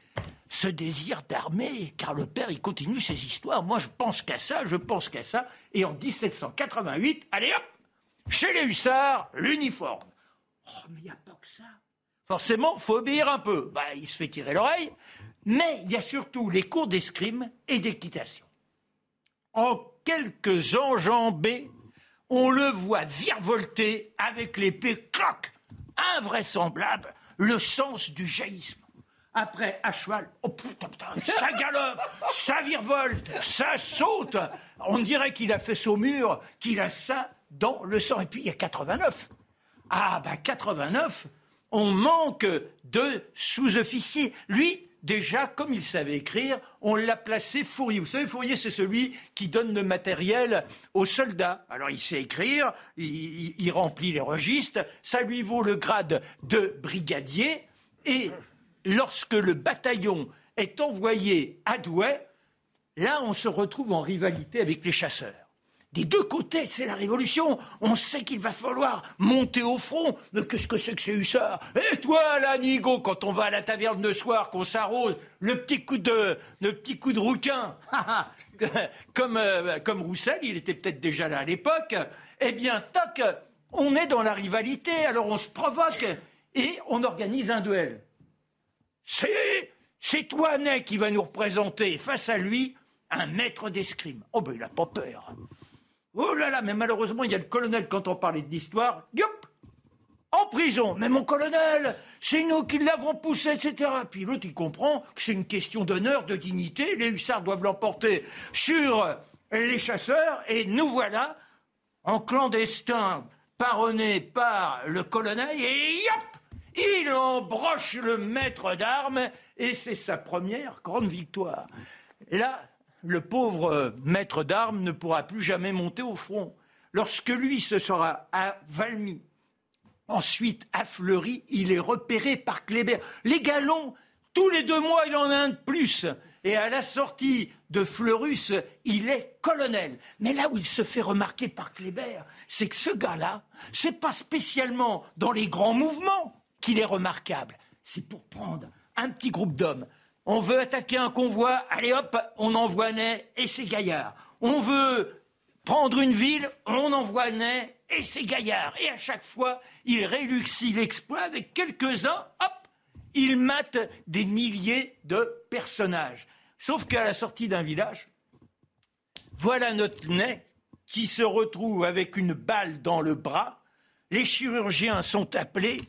ce désir d'armée, car le père, il continue ses histoires. Moi, je pense qu'à ça, je pense qu'à ça. Et en 1788, allez hop, chez les hussards, l'uniforme. Oh, mais il n'y a pas que ça. Forcément, faut obéir un peu. Bah, il se fait tirer l'oreille. Mais il y a surtout les cours d'escrime et d'équitation. En quelques enjambées, on le voit virevolter avec l'épée cloc, invraisemblable, le sens du jaillisme. Après, à cheval, oh putain, putain, ça galope, ça virevolte, ça saute. On dirait qu'il a fait Saumur, qu'il a ça dans le sang. Et puis il y a 89. Ah ben 89, on manque de sous-officiers. Lui, déjà, comme il savait écrire, on l'a placé fourrier. Vous savez, fourrier, c'est celui qui donne le matériel aux soldats. Alors, il sait écrire, il, remplit les registres, ça lui vaut le grade de brigadier. Et lorsque le bataillon est envoyé à Douai, là, on se retrouve en rivalité avec les chasseurs. Des deux côtés, c'est la révolution. On sait qu'il va falloir monter au front. Mais qu'est-ce que c'est que c'est ça Et toi, là, Nigo, quand on va à la taverne de soir, qu'on s'arrose, le petit coup de, le petit coup de rouquin, comme, euh, comme Roussel, il était peut-être déjà là à l'époque. Eh bien, toc, on est dans la rivalité. Alors on se provoque et on organise un duel. C'est, c'est toi, Ney, qui va nous représenter face à lui un maître d'escrime. Oh ben il n'a pas peur. Oh là là, mais malheureusement, il y a le colonel, quand on parlait de l'histoire, yop, en prison. Mais mon colonel, c'est nous qui l'avons poussé, etc. Puis l'autre, il comprend que c'est une question d'honneur, de dignité. Les hussards doivent l'emporter sur les chasseurs. Et nous voilà, en clandestin, paronnés par le colonel. Et yop, il embroche le maître d'armes. Et c'est sa première grande victoire. Et là, le pauvre euh, maître d'armes ne pourra plus jamais monter au front. Lorsque lui se sera à Valmy, ensuite à Fleury, il est repéré par Kléber. Les galons, tous les deux mois, il en a un de plus. Et à la sortie de Fleurus, il est colonel. Mais là où il se fait remarquer par Kléber, c'est que ce gars-là, c'est pas spécialement dans les grands mouvements qu'il est remarquable. C'est pour prendre un petit groupe d'hommes, on veut attaquer un convoi, allez hop, on envoie Ney et ses gaillards. On veut prendre une ville, on envoie Ney et ses gaillards. Et à chaque fois, il réluxit l'exploit avec quelques-uns, hop, il mate des milliers de personnages. Sauf qu'à la sortie d'un village, voilà notre Ney qui se retrouve avec une balle dans le bras. Les chirurgiens sont appelés.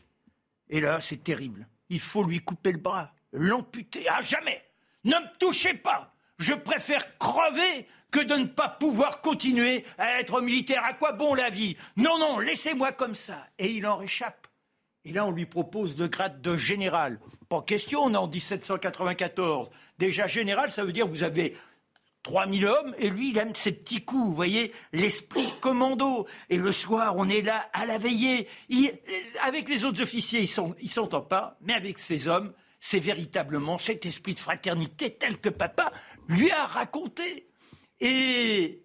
Et là, c'est terrible. Il faut lui couper le bras l'amputer à jamais. Ne me touchez pas. Je préfère crever que de ne pas pouvoir continuer à être militaire. À quoi bon la vie? Non, non, laissez-moi comme ça. Et il en réchappe. Et là, on lui propose le grade de général. Pas question, on est en 1794. Déjà général, ça veut dire vous avez 3000 hommes, et lui, il aime ses petits coups, vous voyez, l'esprit commando. Et le soir, on est là à la veillée. avec les autres officiers, ils ne ils s'entendent pas, mais avec ces hommes, c'est véritablement cet esprit de fraternité tel que papa lui a raconté. Et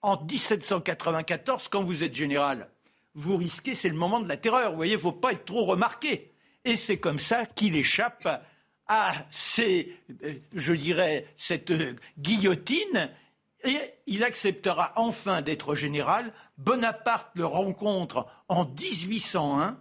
en 1794, quand vous êtes général, vous risquez, c'est le moment de la terreur. Vous voyez, il ne faut pas être trop remarqué. Et c'est comme ça qu'il échappe à ces, euh, je dirais, cette euh, guillotine. Et il acceptera enfin d'être général. Bonaparte le rencontre en 1801.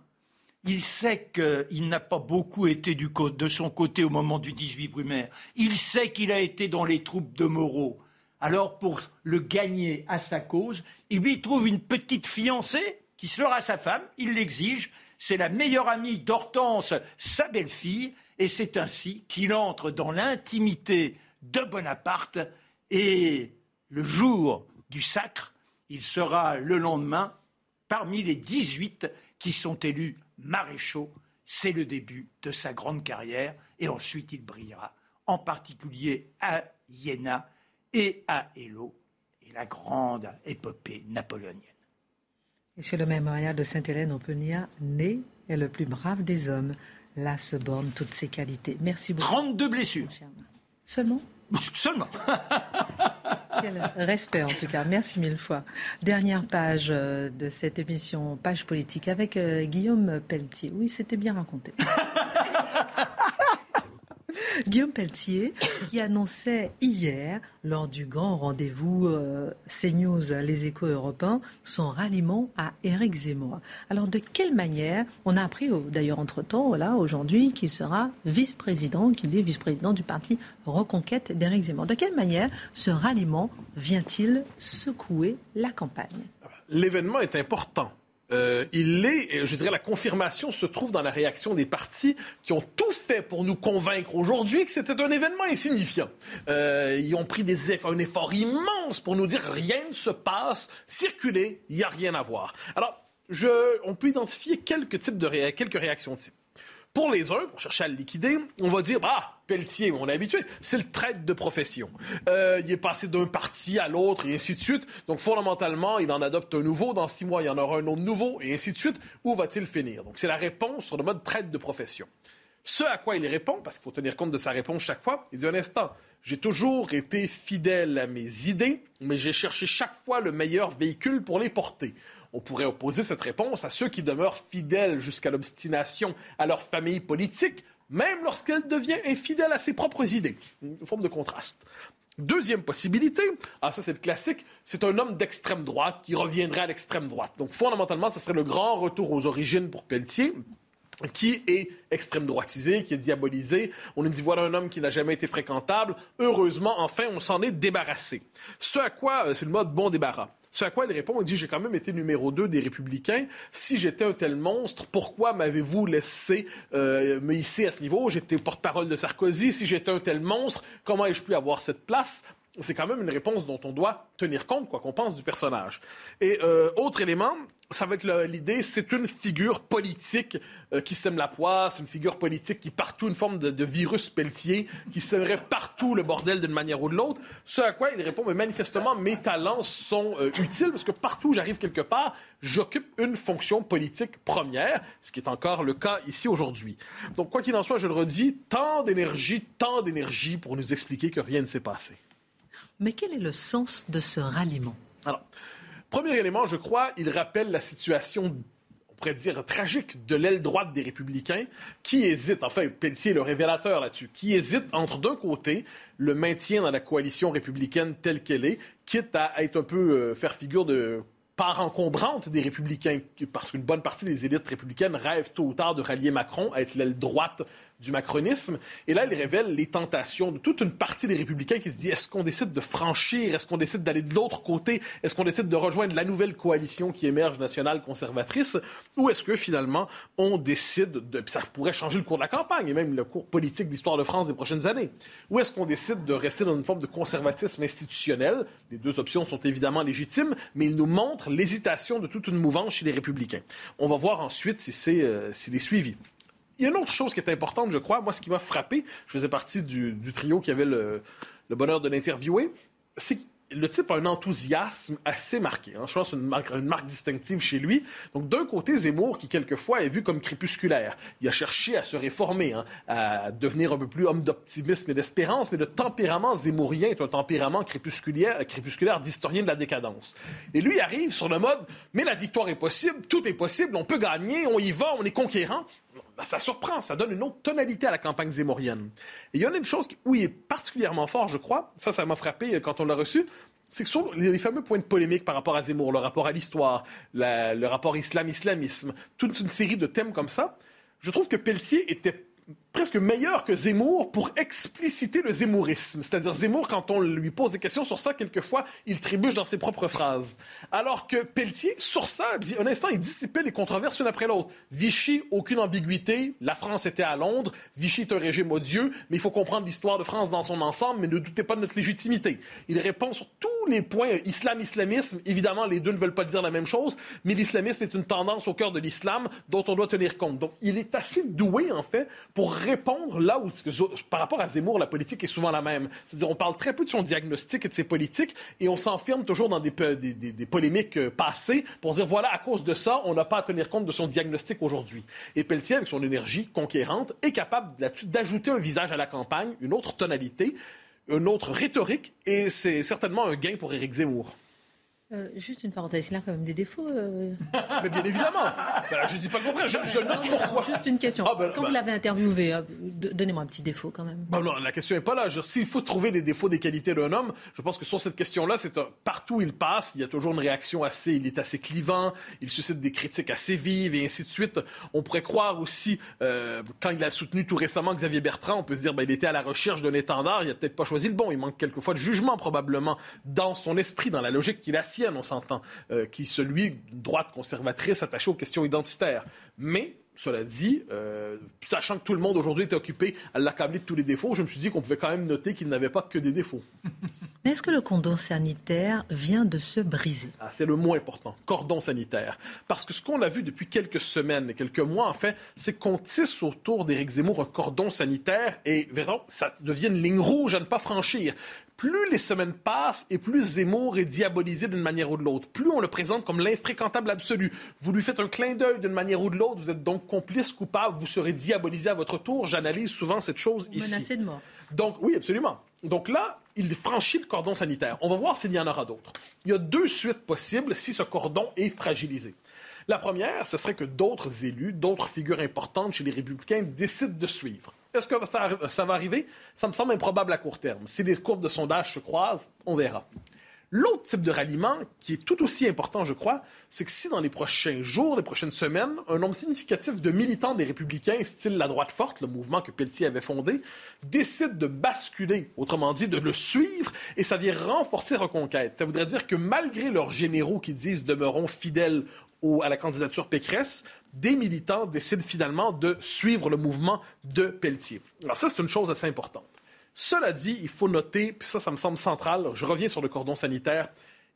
Il sait qu'il n'a pas beaucoup été du, de son côté au moment du 18 Brumaire. Il sait qu'il a été dans les troupes de Moreau. Alors, pour le gagner à sa cause, il lui trouve une petite fiancée qui sera sa femme, il l'exige. C'est la meilleure amie d'Hortense, sa belle-fille, et c'est ainsi qu'il entre dans l'intimité de Bonaparte. Et le jour du sacre, il sera le lendemain parmi les 18 qui sont élus maréchaux. C'est le début de sa grande carrière, et ensuite il brillera, en particulier à Iéna et à Hélo, et la grande épopée napoléonienne. Et sur le mémorial de Sainte-Hélène, on peut dire né est le plus brave des hommes. Là se bornent toutes ses qualités. Merci beaucoup. 32 blessures. Seulement Seulement. Quel respect en tout cas. Merci mille fois. Dernière page euh, de cette émission, page politique, avec euh, Guillaume Pelletier. Oui, c'était bien raconté. Guillaume Pelletier, qui annonçait hier, lors du grand rendez-vous euh, CNews Les Échos européens, son ralliement à Éric Zemmour. Alors, de quelle manière, on a appris d'ailleurs entre-temps, là, aujourd'hui, qu'il sera vice-président, qu'il est vice-président du parti Reconquête d'Éric Zemmour. De quelle manière ce ralliement vient-il secouer la campagne? L'événement est important euh, il est, je dirais, la confirmation se trouve dans la réaction des partis qui ont tout fait pour nous convaincre aujourd'hui que c'était un événement insignifiant. Euh, ils ont pris des efforts, un effort immense pour nous dire rien ne se passe, circuler, il n'y a rien à voir. Alors, je, on peut identifier quelques types de quelques réactions types. Pour les uns, pour chercher à le liquider, on va dire, ah, Pelletier, on est habitué, c'est le traite de profession. Euh, il est passé d'un parti à l'autre et ainsi de suite. Donc, fondamentalement, il en adopte un nouveau. Dans six mois, il y en aura un autre nouveau et ainsi de suite. Où va-t-il finir? Donc, c'est la réponse sur le mode traite de profession. Ce à quoi il répond, parce qu'il faut tenir compte de sa réponse chaque fois, il dit un instant, j'ai toujours été fidèle à mes idées, mais j'ai cherché chaque fois le meilleur véhicule pour les porter. On pourrait opposer cette réponse à ceux qui demeurent fidèles jusqu'à l'obstination à leur famille politique, même lorsqu'elle devient infidèle à ses propres idées. Une forme de contraste. Deuxième possibilité, ah ça c'est le classique, c'est un homme d'extrême droite qui reviendrait à l'extrême droite. Donc fondamentalement, ce serait le grand retour aux origines pour Pelletier qui est extrême droitisé, qui est diabolisé. On nous dit voilà un homme qui n'a jamais été fréquentable. Heureusement, enfin, on s'en est débarrassé. Ce à quoi, euh, c'est le mode bon débarras. Ce à quoi il répond, il dit, j'ai quand même été numéro 2 des Républicains. Si j'étais un tel monstre, pourquoi m'avez-vous laissé euh, me hisser à ce niveau? J'étais porte-parole de Sarkozy. Si j'étais un tel monstre, comment ai-je pu avoir cette place? C'est quand même une réponse dont on doit tenir compte, quoi qu'on pense du personnage. Et euh, autre élément, ça va être l'idée, c'est une figure politique euh, qui sème la poisse, une figure politique qui partout une forme de, virus pelletier, qui sèmerait partout le bordel d'une manière ou de l'autre. Ce à quoi il répond, mais manifestement, mes talents sont euh, utiles parce que partout où j'arrive quelque part, j'occupe une fonction politique première, ce qui est encore le cas ici aujourd'hui. Donc, quoi qu'il en soit, je le redis, tant d'énergie, tant d'énergie pour nous expliquer que rien ne s'est passé. Mais quel est le sens de ce ralliement? Alors, Premier élément, je crois, il rappelle la situation on pourrait dire tragique de l'aile droite des républicains qui hésite, enfin Pelletier est le révélateur là-dessus, qui hésite entre d'un côté le maintien dans la coalition républicaine telle qu'elle est, quitte à être un peu euh, faire figure de part encombrante des républicains, parce qu'une bonne partie des élites républicaines rêvent tôt ou tard de rallier Macron, à être l'aile droite du macronisme. Et là, il révèle les tentations de toute une partie des républicains qui se dit est-ce qu'on décide de franchir, est-ce qu'on décide d'aller de l'autre côté, est-ce qu'on décide de rejoindre la nouvelle coalition qui émerge nationale conservatrice, ou est-ce que finalement on décide de, ça pourrait changer le cours de la campagne et même le cours politique d'histoire de France des prochaines années, ou est-ce qu'on décide de rester dans une forme de conservatisme institutionnel? Les deux options sont évidemment légitimes, mais il nous montre l'hésitation de toute une mouvance chez les républicains. On va voir ensuite si c'est euh, est suivi. Il y a une autre chose qui est importante, je crois. Moi, ce qui m'a frappé, je faisais partie du, trio qui avait le, bonheur de l'interviewer. c'est le type a un enthousiasme assez marqué. Hein. Je pense une marque, une marque distinctive chez lui. Donc, d'un côté, Zemmour, qui quelquefois est vu comme crépusculaire, il a cherché à se réformer, hein, à devenir un peu plus homme d'optimisme et d'espérance, mais le tempérament zémourien est un tempérament crépusculaire, crépusculaire d'historien de la décadence. Et lui arrive sur le mode, mais la victoire est possible, tout est possible, on peut gagner, on y va, on est conquérant. Ben, ça surprend, ça donne une autre tonalité à la campagne zémorienne. Et il y en a une chose où il est particulièrement fort, je crois, ça, ça m'a frappé euh, quand on l'a reçu, c'est que sur les fameux points de polémique par rapport à Zemmour, le rapport à l'histoire, le rapport islam-islamisme, toute une série de thèmes comme ça, je trouve que Pelletier était presque meilleur que Zemmour pour expliciter le zémourisme. C'est-à-dire Zemmour, quand on lui pose des questions sur ça, quelquefois, il trébuche dans ses propres phrases. Alors que Pelletier, sur ça, un instant, il dissipait les controverses une après l'autre. Vichy, aucune ambiguïté. La France était à Londres. Vichy est un régime odieux, mais il faut comprendre l'histoire de France dans son ensemble, mais ne doutez pas de notre légitimité. Il répond sur tous les points. Islam-islamisme, évidemment, les deux ne veulent pas dire la même chose, mais l'islamisme est une tendance au cœur de l'islam dont on doit tenir compte. Donc, il est assez doué, en fait, pour répondre là où, par rapport à Zemmour, la politique est souvent la même. C'est-à-dire, on parle très peu de son diagnostic et de ses politiques et on s'enferme toujours dans des, polémiques euh, passées pour dire, voilà, à cause de ça, on n'a pas à tenir compte de son diagnostic aujourd'hui. Et Pelletier, avec son énergie conquérante, est capable d'ajouter un visage à la campagne, une autre tonalité, une autre rhétorique, et c'est certainement un gain pour Éric Zemmour. Euh, juste une parenthèse, il a quand même des défauts. Euh. Mais bien évidemment. Ben, je ne dis pas le contraire. Je, je note pourquoi. Juste une question. Ah, ben, Quand ben. vous l'avez interviewé, euh, donnez-moi un petit défaut quand même. non, la question n'est pas là. S'il faut trouver des défauts, des qualités d'un homme, je pense que sur cette question-là, c'est partout où il passe, il y a toujours une réaction assez. Il est assez clivant, il suscite des critiques assez vives et ainsi de suite. On pourrait croire aussi, quand il a soutenu tout récemment Xavier Bertrand, on peut se dire, ben, il était à la recherche d'un étendard, il n'a peut-être pas choisi le bon. Il manque quelquefois de jugement probablement dans son esprit, dans la logique qu'il a on s'entend, euh, qui celui droite conservatrice attaché aux questions identitaires. Mais cela dit, euh, sachant que tout le monde aujourd'hui est occupé à l'accabler de tous les défauts, je me suis dit qu'on pouvait quand même noter qu'il n'avait pas que des défauts. Mais est-ce que le cordon sanitaire vient de se briser? Ah, C'est le mot important, cordon sanitaire. Parce que ce qu'on a vu depuis quelques semaines quelques mois, en fait, c'est qu'on tisse autour d'Éric Zemmour un cordon sanitaire et, verrons, ça devient une ligne rouge à ne pas franchir plus les semaines passent et plus Zemmour est diabolisé d'une manière ou de l'autre. Plus on le présente comme l'infréquentable absolu. Vous lui faites un clin d'œil d'une manière ou de l'autre, vous êtes donc complice, coupable, vous serez diabolisé à votre tour. J'analyse souvent cette chose ici. Menacé de mort. Donc, oui, absolument. Donc là, il franchit le cordon sanitaire. On va voir s'il y en aura d'autres. Il y a deux suites possibles si ce cordon est fragilisé. La première, ce serait que d'autres élus, d'autres figures importantes chez les républicains décident de suivre. Est-ce que ça, va arriver? Ça me semble improbable à court terme. Si les courbes de sondage se croisent, on verra. L'autre type de ralliement, qui est tout aussi important, je crois, c'est que si dans les prochains jours, les prochaines semaines, un nombre significatif de militants des Républicains, style la droite forte, le mouvement que Pelletier avait fondé, décident de basculer, autrement dit, de le suivre, et ça vient renforcer Reconquête. Ça voudrait dire que malgré leurs généraux qui disent demeurons fidèles à la candidature Pécresse, des militants décident finalement de suivre le mouvement de Pelletier. Alors ça, c'est une chose assez importante. Cela dit, il faut noter, puis ça, ça me semble central, je reviens sur le cordon sanitaire,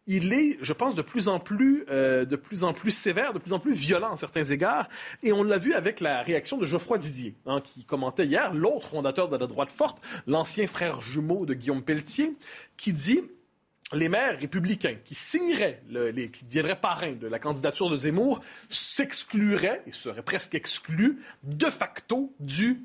il est, je pense, de plus en plus, euh, de plus en plus sévère, de plus en plus violent à certains égards. Et on l'a vu avec la réaction de Geoffroy Didier, hein, qui commentait hier, l'autre fondateur de la droite forte, l'ancien frère jumeau de Guillaume Pelletier, qui dit les maires républicains qui signeraient, qui deviendraient parrains de la candidature de Zemmour, s'excluraient, et seraient presque exclus, de facto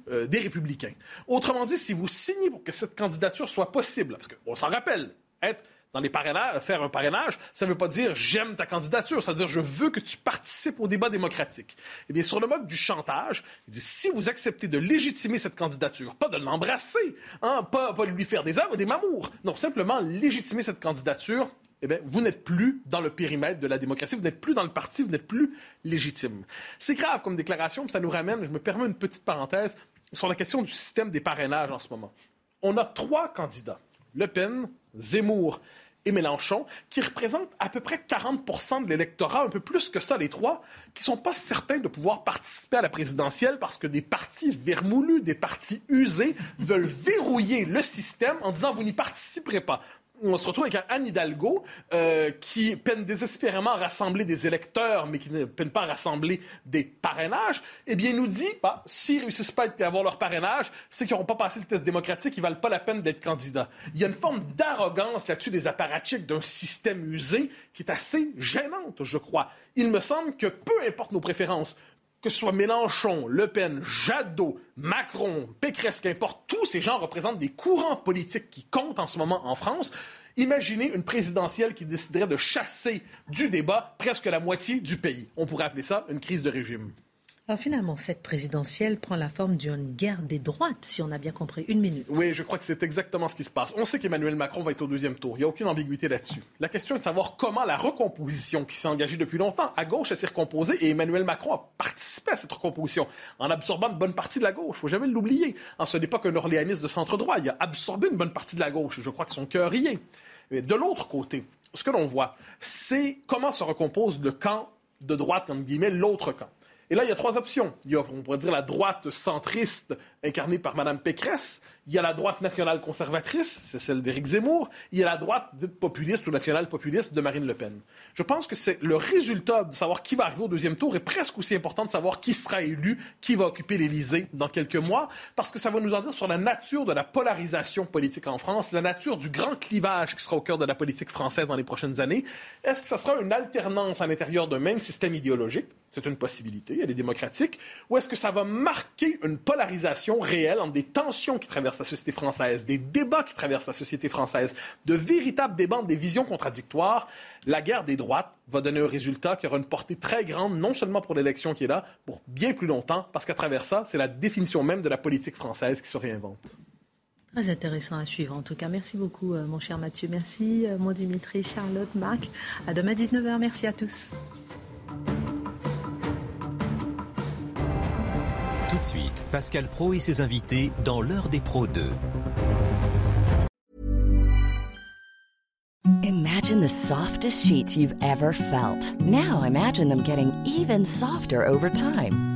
euh, des républicains. Autrement dit, si vous signez pour que cette candidature soit possible, parce qu'on s'en rappelle, être dans les parrainages, faire un parrainage, ça ne veut pas dire j'aime ta candidature, ça veut dire je veux que tu participes au débat démocratique. Eh bien, sur le mode du chantage, il dit si vous acceptez de légitimer cette candidature, pas de l'embrasser, hein, pas, pas lui faire des âmes, des mamours, non, simplement légitimer cette candidature, eh bien, vous n'êtes plus dans le périmètre de la démocratie, vous n'êtes plus dans le parti, vous n'êtes plus légitime. C'est grave comme déclaration, ça nous ramène, je me permets une petite parenthèse, sur la question du système des parrainages en ce moment. On a trois candidats, Le Pen, Zemmour et Mélenchon, qui représentent à peu près 40 de l'électorat, un peu plus que ça, les trois, qui sont pas certains de pouvoir participer à la présidentielle parce que des partis vermoulus, des partis usés veulent verrouiller le système en disant vous n'y participerez pas. On se retrouve avec Anne Hidalgo euh, qui peine désespérément à rassembler des électeurs, mais qui ne peine pas à rassembler des parrainages, eh bien, il nous dit, bah, s'ils réussissent pas à avoir leur parrainage, c'est qu'ils n'auront pas passé le test démocratique, ils valent pas la peine d'être candidats. Il y a une forme d'arrogance là-dessus des apparatchiks d'un système usé qui est assez gênante, je crois. Il me semble que peu importe nos préférences, que ce soit Mélenchon, Le Pen, Jadot, Macron, Pécresse, qu'importe, tous ces gens représentent des courants politiques qui comptent en ce moment en France. Imaginez une présidentielle qui déciderait de chasser du débat presque la moitié du pays. On pourrait appeler ça une crise de régime. Alors finalement, cette présidentielle prend la forme d'une guerre des droites, si on a bien compris. Une minute. Oui, je crois que c'est exactement ce qui se passe. On sait qu'Emmanuel Macron va être au deuxième tour. Il n'y a aucune ambiguïté là-dessus. La question est de savoir comment la recomposition qui s'est engagée depuis longtemps à gauche s'est recomposée et Emmanuel Macron a participé à cette recomposition en absorbant une bonne partie de la gauche. Il faut jamais l'oublier. En ce n'est pas qu'un orléaniste de centre-droit. Il a absorbé une bonne partie de la gauche. Je crois que son cœur y est. Mais de l'autre côté, ce que l'on voit, c'est comment se recompose le camp de droite, entre guillemets, l'autre camp. Et là, il y a trois options. Il y a, on pourrait dire, la droite centriste incarnée par Mme Pécresse. Il y a la droite nationale conservatrice, c'est celle d'Éric Zemmour. Il y a la droite dite populiste ou nationale populiste de Marine Le Pen. Je pense que c'est le résultat de savoir qui va arriver au deuxième tour est presque aussi important de savoir qui sera élu, qui va occuper l'Élysée dans quelques mois, parce que ça va nous en dire sur la nature de la polarisation politique en France, la nature du grand clivage qui sera au cœur de la politique française dans les prochaines années. Est-ce que ça sera une alternance à l'intérieur d'un même système idéologique? C'est une possibilité, elle est démocratique. Ou est-ce que ça va marquer une polarisation réelle entre des tensions qui traversent la société française, des débats qui traversent la société française, de véritables débats, des visions contradictoires? La guerre des droites va donner un résultat qui aura une portée très grande, non seulement pour l'élection qui est là, pour bien plus longtemps, parce qu'à travers ça, c'est la définition même de la politique française qui se réinvente. Très intéressant à suivre en tout cas. Merci beaucoup euh, mon cher Mathieu. Merci euh, mon Dimitri, Charlotte, Marc. À demain 19h. Merci à tous. Tout Pascal Pro et ses invités dans l'heure des pros 2. Imagine the softest sheets you've ever felt. Now imagine them getting even softer over time.